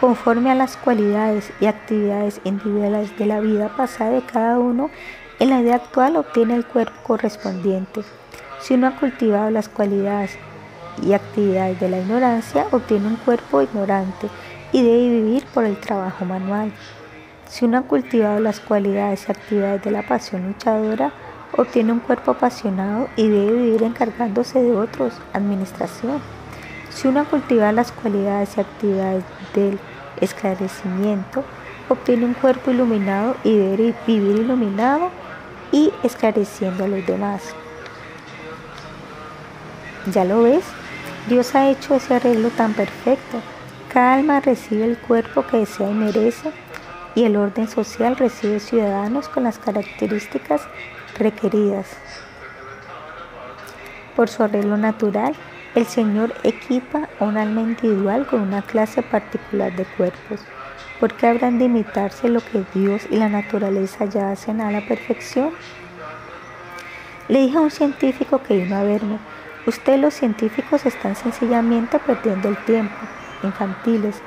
conforme a las cualidades y actividades individuales de la vida pasada de cada uno, en la vida actual obtiene el cuerpo correspondiente. Si uno ha cultivado las cualidades y actividades de la ignorancia, obtiene un cuerpo ignorante y debe vivir por el trabajo manual. Si uno ha cultivado las cualidades y actividades de la pasión luchadora, obtiene un cuerpo apasionado y debe vivir encargándose de otros, administración. Si uno ha cultivado las cualidades y actividades del esclarecimiento, obtiene un cuerpo iluminado y debe vivir iluminado y esclareciendo a los demás. ¿Ya lo ves? Dios ha hecho ese arreglo tan perfecto. Cada alma recibe el cuerpo que desea y merece y el orden social recibe ciudadanos con las características requeridas. Por su arreglo natural, el Señor equipa un alma individual con una clase particular de cuerpos, porque habrán de imitarse lo que Dios y la naturaleza ya hacen a la perfección. Le dije a un científico que vino a verme, usted los científicos están sencillamente perdiendo el tiempo, infantiles,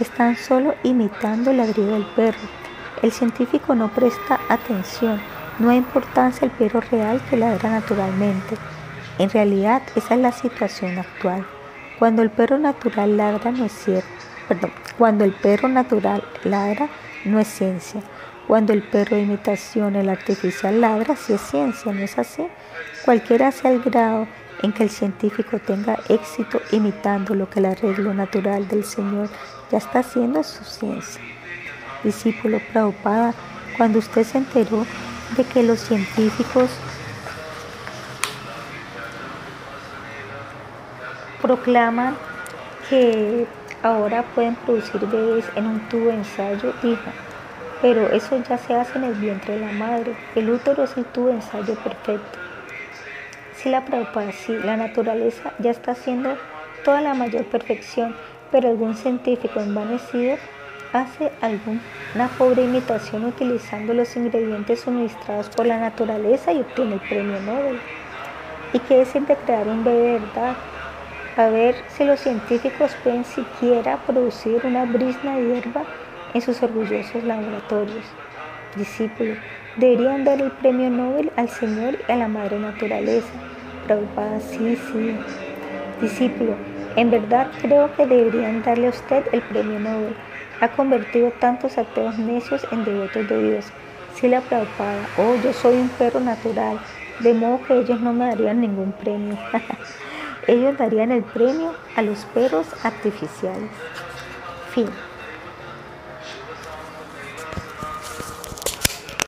están solo imitando el ladrido del perro. El científico no presta atención, no hay importancia el perro real que ladra naturalmente. En realidad, esa es la situación actual. Cuando el perro natural ladra no es cierto. Perdón, cuando el perro natural ladra no es ciencia. Cuando el perro de imitación, el artificial ladra, sí es ciencia, ¿no es así? Cualquiera sea el grado en que el científico tenga éxito imitando lo que el arreglo natural del Señor ya está haciendo su ciencia. Discípulo Prabhupada, cuando usted se enteró de que los científicos proclaman que ahora pueden producir bebés en un tubo de ensayo, dijo, pero eso ya se hace en el vientre de la madre. El útero es el tubo de ensayo perfecto. Si la sí, la naturaleza ya está haciendo toda la mayor perfección, pero algún científico envanecido hace alguna pobre imitación utilizando los ingredientes suministrados por la naturaleza y obtiene el premio Nobel. ¿Y qué decir de crear un bebé verdad? A ver si los científicos pueden siquiera producir una brisna de hierba en sus orgullosos laboratorios. Discípulo, deberían dar el premio Nobel al Señor y a la Madre Naturaleza. Prabhupada, sí, sí. Discípulo, en verdad creo que deberían darle a usted el premio Nobel. Ha convertido tantos ateos necios en devotos de Dios. Si la Prabhupada, oh, yo soy un perro natural, de modo que ellos no me darían ningún premio. ellos darían el premio a los perros artificiales. Fin.